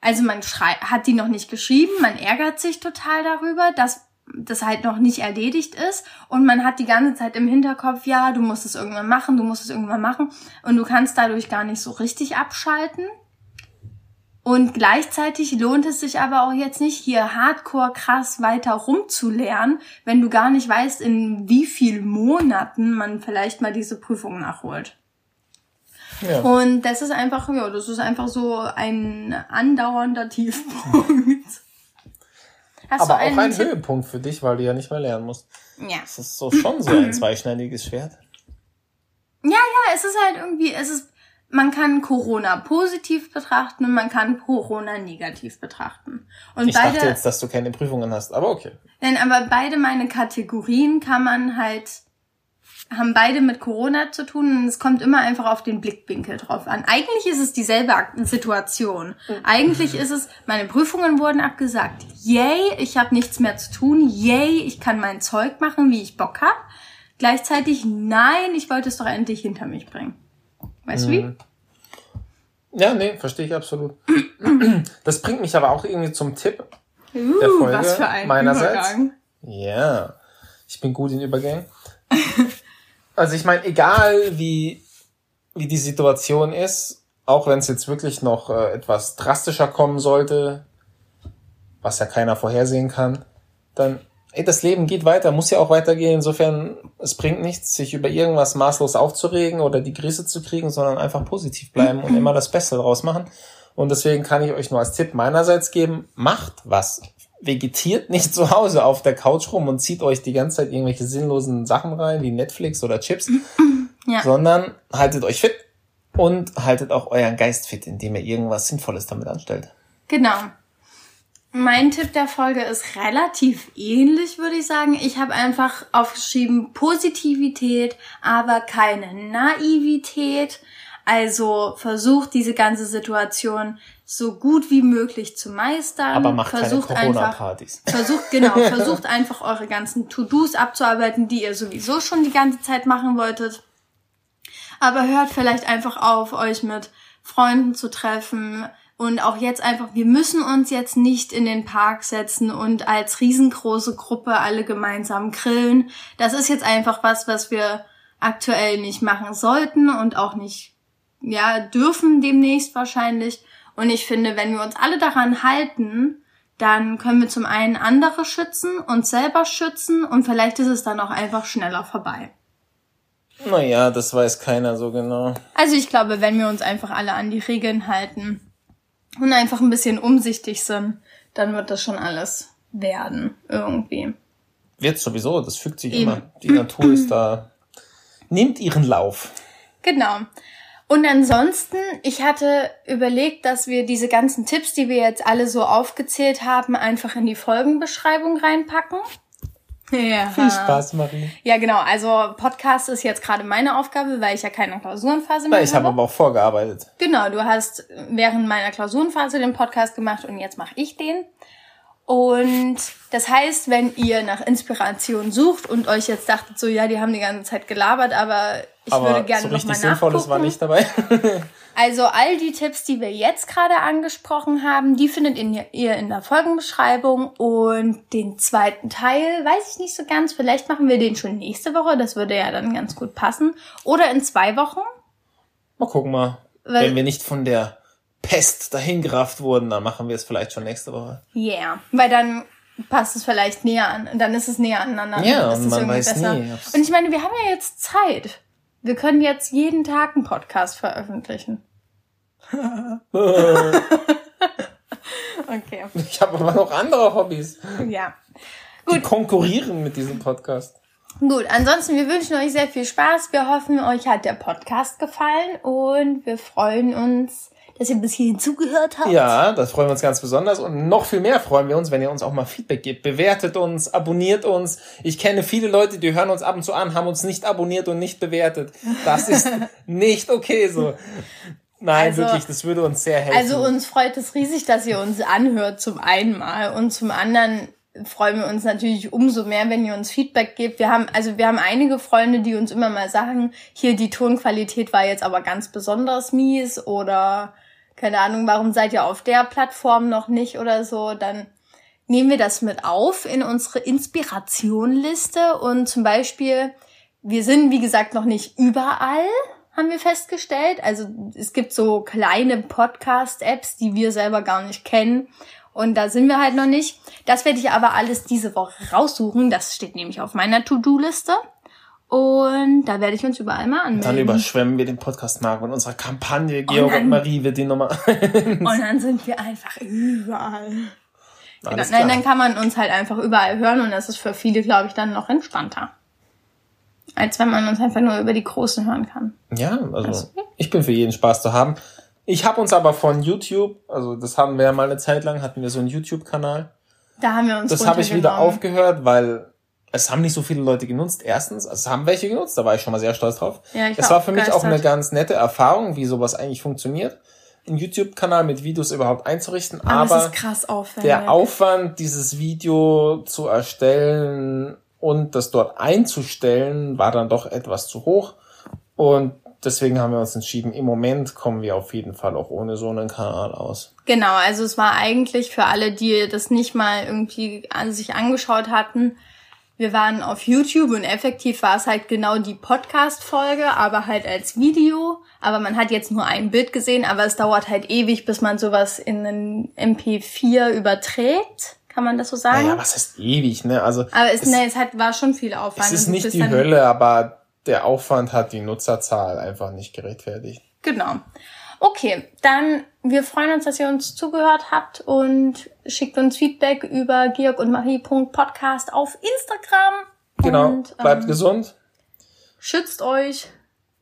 also man hat die noch nicht geschrieben, man ärgert sich total darüber, dass das halt noch nicht erledigt ist. Und man hat die ganze Zeit im Hinterkopf, ja, du musst es irgendwann machen, du musst es irgendwann machen. Und du kannst dadurch gar nicht so richtig abschalten. Und gleichzeitig lohnt es sich aber auch jetzt nicht, hier hardcore krass weiter rumzulernen, wenn du gar nicht weißt, in wie viel Monaten man vielleicht mal diese Prüfung nachholt. Ja. Und das ist einfach, ja, das ist einfach so ein andauernder Tiefpunkt. *laughs* Hast Aber du auch ein Tipp? Höhepunkt für dich, weil du ja nicht mehr lernen musst. Ja. Das ist so schon so ein *clears throat* zweischneidiges Schwert. Ja, ja, es ist halt irgendwie, es ist, man kann Corona positiv betrachten und man kann Corona negativ betrachten. Und Ich beide, dachte jetzt, dass du keine Prüfungen hast, aber okay. nein, aber beide meine Kategorien kann man halt haben beide mit Corona zu tun und es kommt immer einfach auf den Blickwinkel drauf an. Eigentlich ist es dieselbe Situation. Eigentlich ist es, meine Prüfungen wurden abgesagt. Yay, ich habe nichts mehr zu tun. Yay, ich kann mein Zeug machen, wie ich Bock hab. Gleichzeitig, nein, ich wollte es doch endlich hinter mich bringen. Weißt du wie? Mhm. Ja, nee, verstehe ich absolut. *clears throat* Das bringt mich aber auch irgendwie zum Tipp der Uh, Folge was für ein meinerseits. Übergang. Ja, ich bin gut in Übergängen. *laughs* also ich meine, egal wie, wie die Situation ist, auch wenn es jetzt wirklich noch äh, etwas drastischer kommen sollte, was ja keiner vorhersehen kann, dann, ey, das Leben geht weiter, muss ja auch weitergehen. Insofern, es bringt nichts, sich über irgendwas maßlos aufzuregen oder die Krise zu kriegen, sondern einfach positiv bleiben und immer das Beste draus machen. Und deswegen kann ich euch nur als Tipp meinerseits geben, macht was. Vegetiert nicht *laughs* zu Hause auf der Couch rum und zieht euch die ganze Zeit irgendwelche sinnlosen Sachen rein, wie Netflix oder Chips, *clears throat* Ja. sondern haltet euch fit und haltet auch euren Geist fit, indem ihr irgendwas Sinnvolles damit anstellt. Genau. Mein Tipp der Folge ist relativ ähnlich, würde ich sagen. Ich habe einfach aufgeschrieben Positivität, aber keine Naivität. Also versucht diese ganze Situation so gut wie möglich zu meistern. Aber macht versucht keine einfach, Corona-Partys. versucht genau, *laughs* versucht einfach eure ganzen To-Dos abzuarbeiten, die ihr sowieso schon die ganze Zeit machen wolltet. Aber hört vielleicht einfach auf, euch mit Freunden zu treffen. Und auch jetzt einfach, wir müssen uns jetzt nicht in den Park setzen und als riesengroße Gruppe alle gemeinsam grillen. Das ist jetzt einfach was, was wir aktuell nicht machen sollten und auch nicht, ja, dürfen demnächst wahrscheinlich. Und ich finde, wenn wir uns alle daran halten, dann können wir zum einen andere schützen, uns selber schützen und vielleicht ist es dann auch einfach schneller vorbei. Naja, das weiß keiner so genau. Also ich glaube, wenn wir uns einfach alle an die Regeln halten und einfach ein bisschen umsichtig sind, dann wird das schon alles werden, irgendwie. Wird sowieso, das fügt sich Eben. immer. Die Natur ist da, nimmt ihren Lauf. Genau. Und ansonsten, ich hatte überlegt, dass wir diese ganzen Tipps, die wir jetzt alle so aufgezählt haben, einfach in die Folgenbeschreibung reinpacken. Ja. Viel Spaß, Marie. Ja, genau. Also Podcast ist jetzt gerade meine Aufgabe, weil ich ja keine Klausurenphase mehr Na, ich habe aber auch vorgearbeitet. Genau, du hast während meiner Klausurenphase den Podcast gemacht und jetzt mache ich den. Und das heißt, wenn ihr nach Inspiration sucht und euch jetzt dachtet, so ja, die haben die ganze Zeit gelabert, aber ich aber würde gerne so noch richtig mal Sinnvolles war nachgucken. nicht dabei. *laughs* Also all die Tipps, die wir jetzt gerade angesprochen haben, die findet ihr in der Folgenbeschreibung und den zweiten Teil, weiß ich nicht so ganz, vielleicht machen wir den schon nächste Woche, das würde ja dann ganz gut passen. Oder in zwei Wochen. Mal gucken mal. Weil- Wenn wir nicht von der Pest dahingerafft wurden, dann machen wir es vielleicht schon nächste Woche. Yeah, weil dann passt es vielleicht näher an, dann ist es näher aneinander. Ja, und es man weiß besser. nie, Und ich meine, wir haben ja jetzt Zeit. Wir können jetzt jeden Tag einen Podcast veröffentlichen. *laughs* okay, Ich habe aber noch andere Hobbys, ja. die konkurrieren mit diesem Podcast. Gut, ansonsten, wir wünschen euch sehr viel Spaß. Wir hoffen, euch hat der Podcast gefallen und wir freuen uns, dass ihr bis hierhin zugehört habt. Ja, das freuen wir uns ganz besonders. Und noch viel mehr freuen wir uns, wenn ihr uns auch mal Feedback gebt. Bewertet uns, abonniert uns. Ich kenne viele Leute, die hören uns ab und zu an, haben uns nicht abonniert und nicht bewertet. Das ist *laughs* nicht okay so. Nein, Also- wirklich, das würde uns sehr helfen. Also uns freut es riesig, dass ihr uns anhört zum einen mal und zum anderen freuen wir uns natürlich umso mehr, wenn ihr uns Feedback gebt. Wir haben also wir haben einige Freunde, die uns immer mal sagen, hier die Tonqualität war jetzt aber ganz besonders mies oder keine Ahnung, warum seid ihr auf der Plattform noch nicht oder so, dann nehmen wir das mit auf in unsere Inspirationliste und zum Beispiel, wir sind wie gesagt noch nicht überall, haben wir festgestellt. Also es gibt so kleine Podcast-Apps, die wir selber gar nicht kennen. Und da sind wir halt noch nicht. Das werde ich aber alles diese Woche raussuchen. Das steht nämlich auf meiner To-Do-Liste. Und da werde ich uns überall mal anmelden. Dann überschwemmen wir den Podcastmarkt mit unserer Kampagne. Georg dann- und Marie wird die Nummer. Und dann sind wir einfach überall. Genau. Nein, klar. dann kann man uns halt einfach überall hören und das ist für viele, glaube ich, dann noch entspannter. Als wenn man uns einfach nur über die Großen hören kann. Ja, also ich bin für jeden Spaß zu haben. Ich habe uns aber von YouTube, also das haben wir ja mal eine Zeit lang, hatten wir so einen YouTube-Kanal. Da haben wir uns Das habe ich wieder aufgehört, weil es haben nicht so viele Leute genutzt. Erstens, also es haben welche genutzt, da war ich schon mal sehr stolz drauf. Ja, ich es war war für mich auch eine ganz nette Erfahrung, wie sowas eigentlich funktioniert, einen YouTube-Kanal mit Videos überhaupt einzurichten. Aber, Aber ist krass aufwendig. der Aufwand, dieses Video zu erstellen und das dort einzustellen, war dann doch etwas zu hoch. Und deswegen haben wir uns entschieden, im Moment kommen wir auf jeden Fall auch ohne so einen Kanal aus. Genau, also es war eigentlich für alle, die das nicht mal irgendwie an sich angeschaut hatten. Wir waren auf YouTube und effektiv war es halt genau die Podcast-Folge, aber halt als Video. Aber man hat jetzt nur ein Bild gesehen, aber es dauert halt ewig, bis man sowas in einen MP4 überträgt. Kann man das so sagen? Naja, was heißt ewig, ne? Also aber es, es, nee, es hat, war schon viel Aufwand. es ist nicht die Hölle, aber der Aufwand hat die Nutzerzahl einfach nicht gerechtfertigt. Genau. Okay, dann wir freuen uns, dass ihr uns zugehört habt und schickt uns Feedback über georg und marie.podcast auf Instagram. Genau, Und, bleibt ähm, gesund. Schützt euch,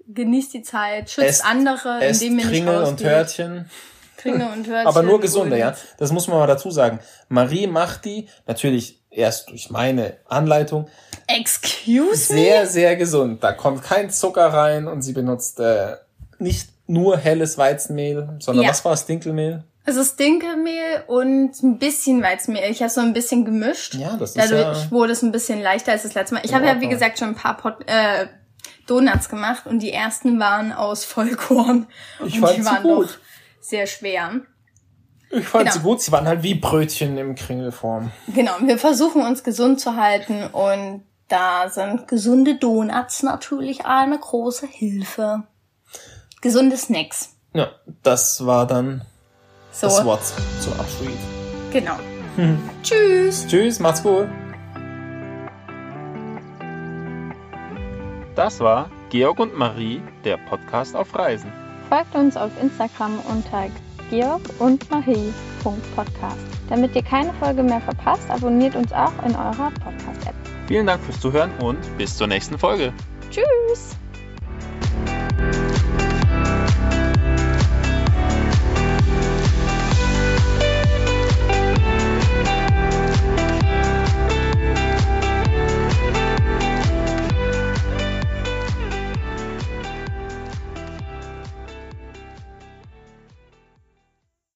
genießt die Zeit, schützt Esst- andere, Esst indem ihr nicht Kringel und rausgeht. Törtchen. Kringel und Hörtchen. *laughs* Aber nur gesunde, und- ja. Das muss man mal dazu sagen. Marie macht die natürlich erst durch meine Anleitung Excuse me? sehr, sehr gesund. Da kommt kein Zucker rein und sie benutzt äh, nicht nur helles Weizenmehl, sondern Ja. was war es, Dinkelmehl? Es ist Dinkelmehl und ein bisschen Weizenmehl. Ich habe so ein bisschen gemischt. Ja, das ist Dadurch ja wurde es ein bisschen leichter als das letzte Mal. Ich habe ja, wie gesagt, schon ein paar Pot äh, Donuts gemacht und die ersten waren aus Vollkorn. Ich und die waren gut. doch sehr schwer. Ich fand Genau. sie gut. Sie waren halt wie Brötchen im Kringelform. Genau, wir versuchen uns gesund zu halten und da sind gesunde Donuts natürlich eine große Hilfe. Gesunde Snacks. Ja, das war dann So, das Wort zum Abschied. genau. Tschüss. Tschüss, macht's gut. Das war Georg und Marie, der Podcast auf Reisen. Folgt uns auf Instagram unter georg und marie.podcast. Damit ihr keine Folge mehr verpasst, abonniert uns auch in eurer Podcast-App. Vielen Dank fürs Zuhören und bis zur nächsten Folge. Tschüss!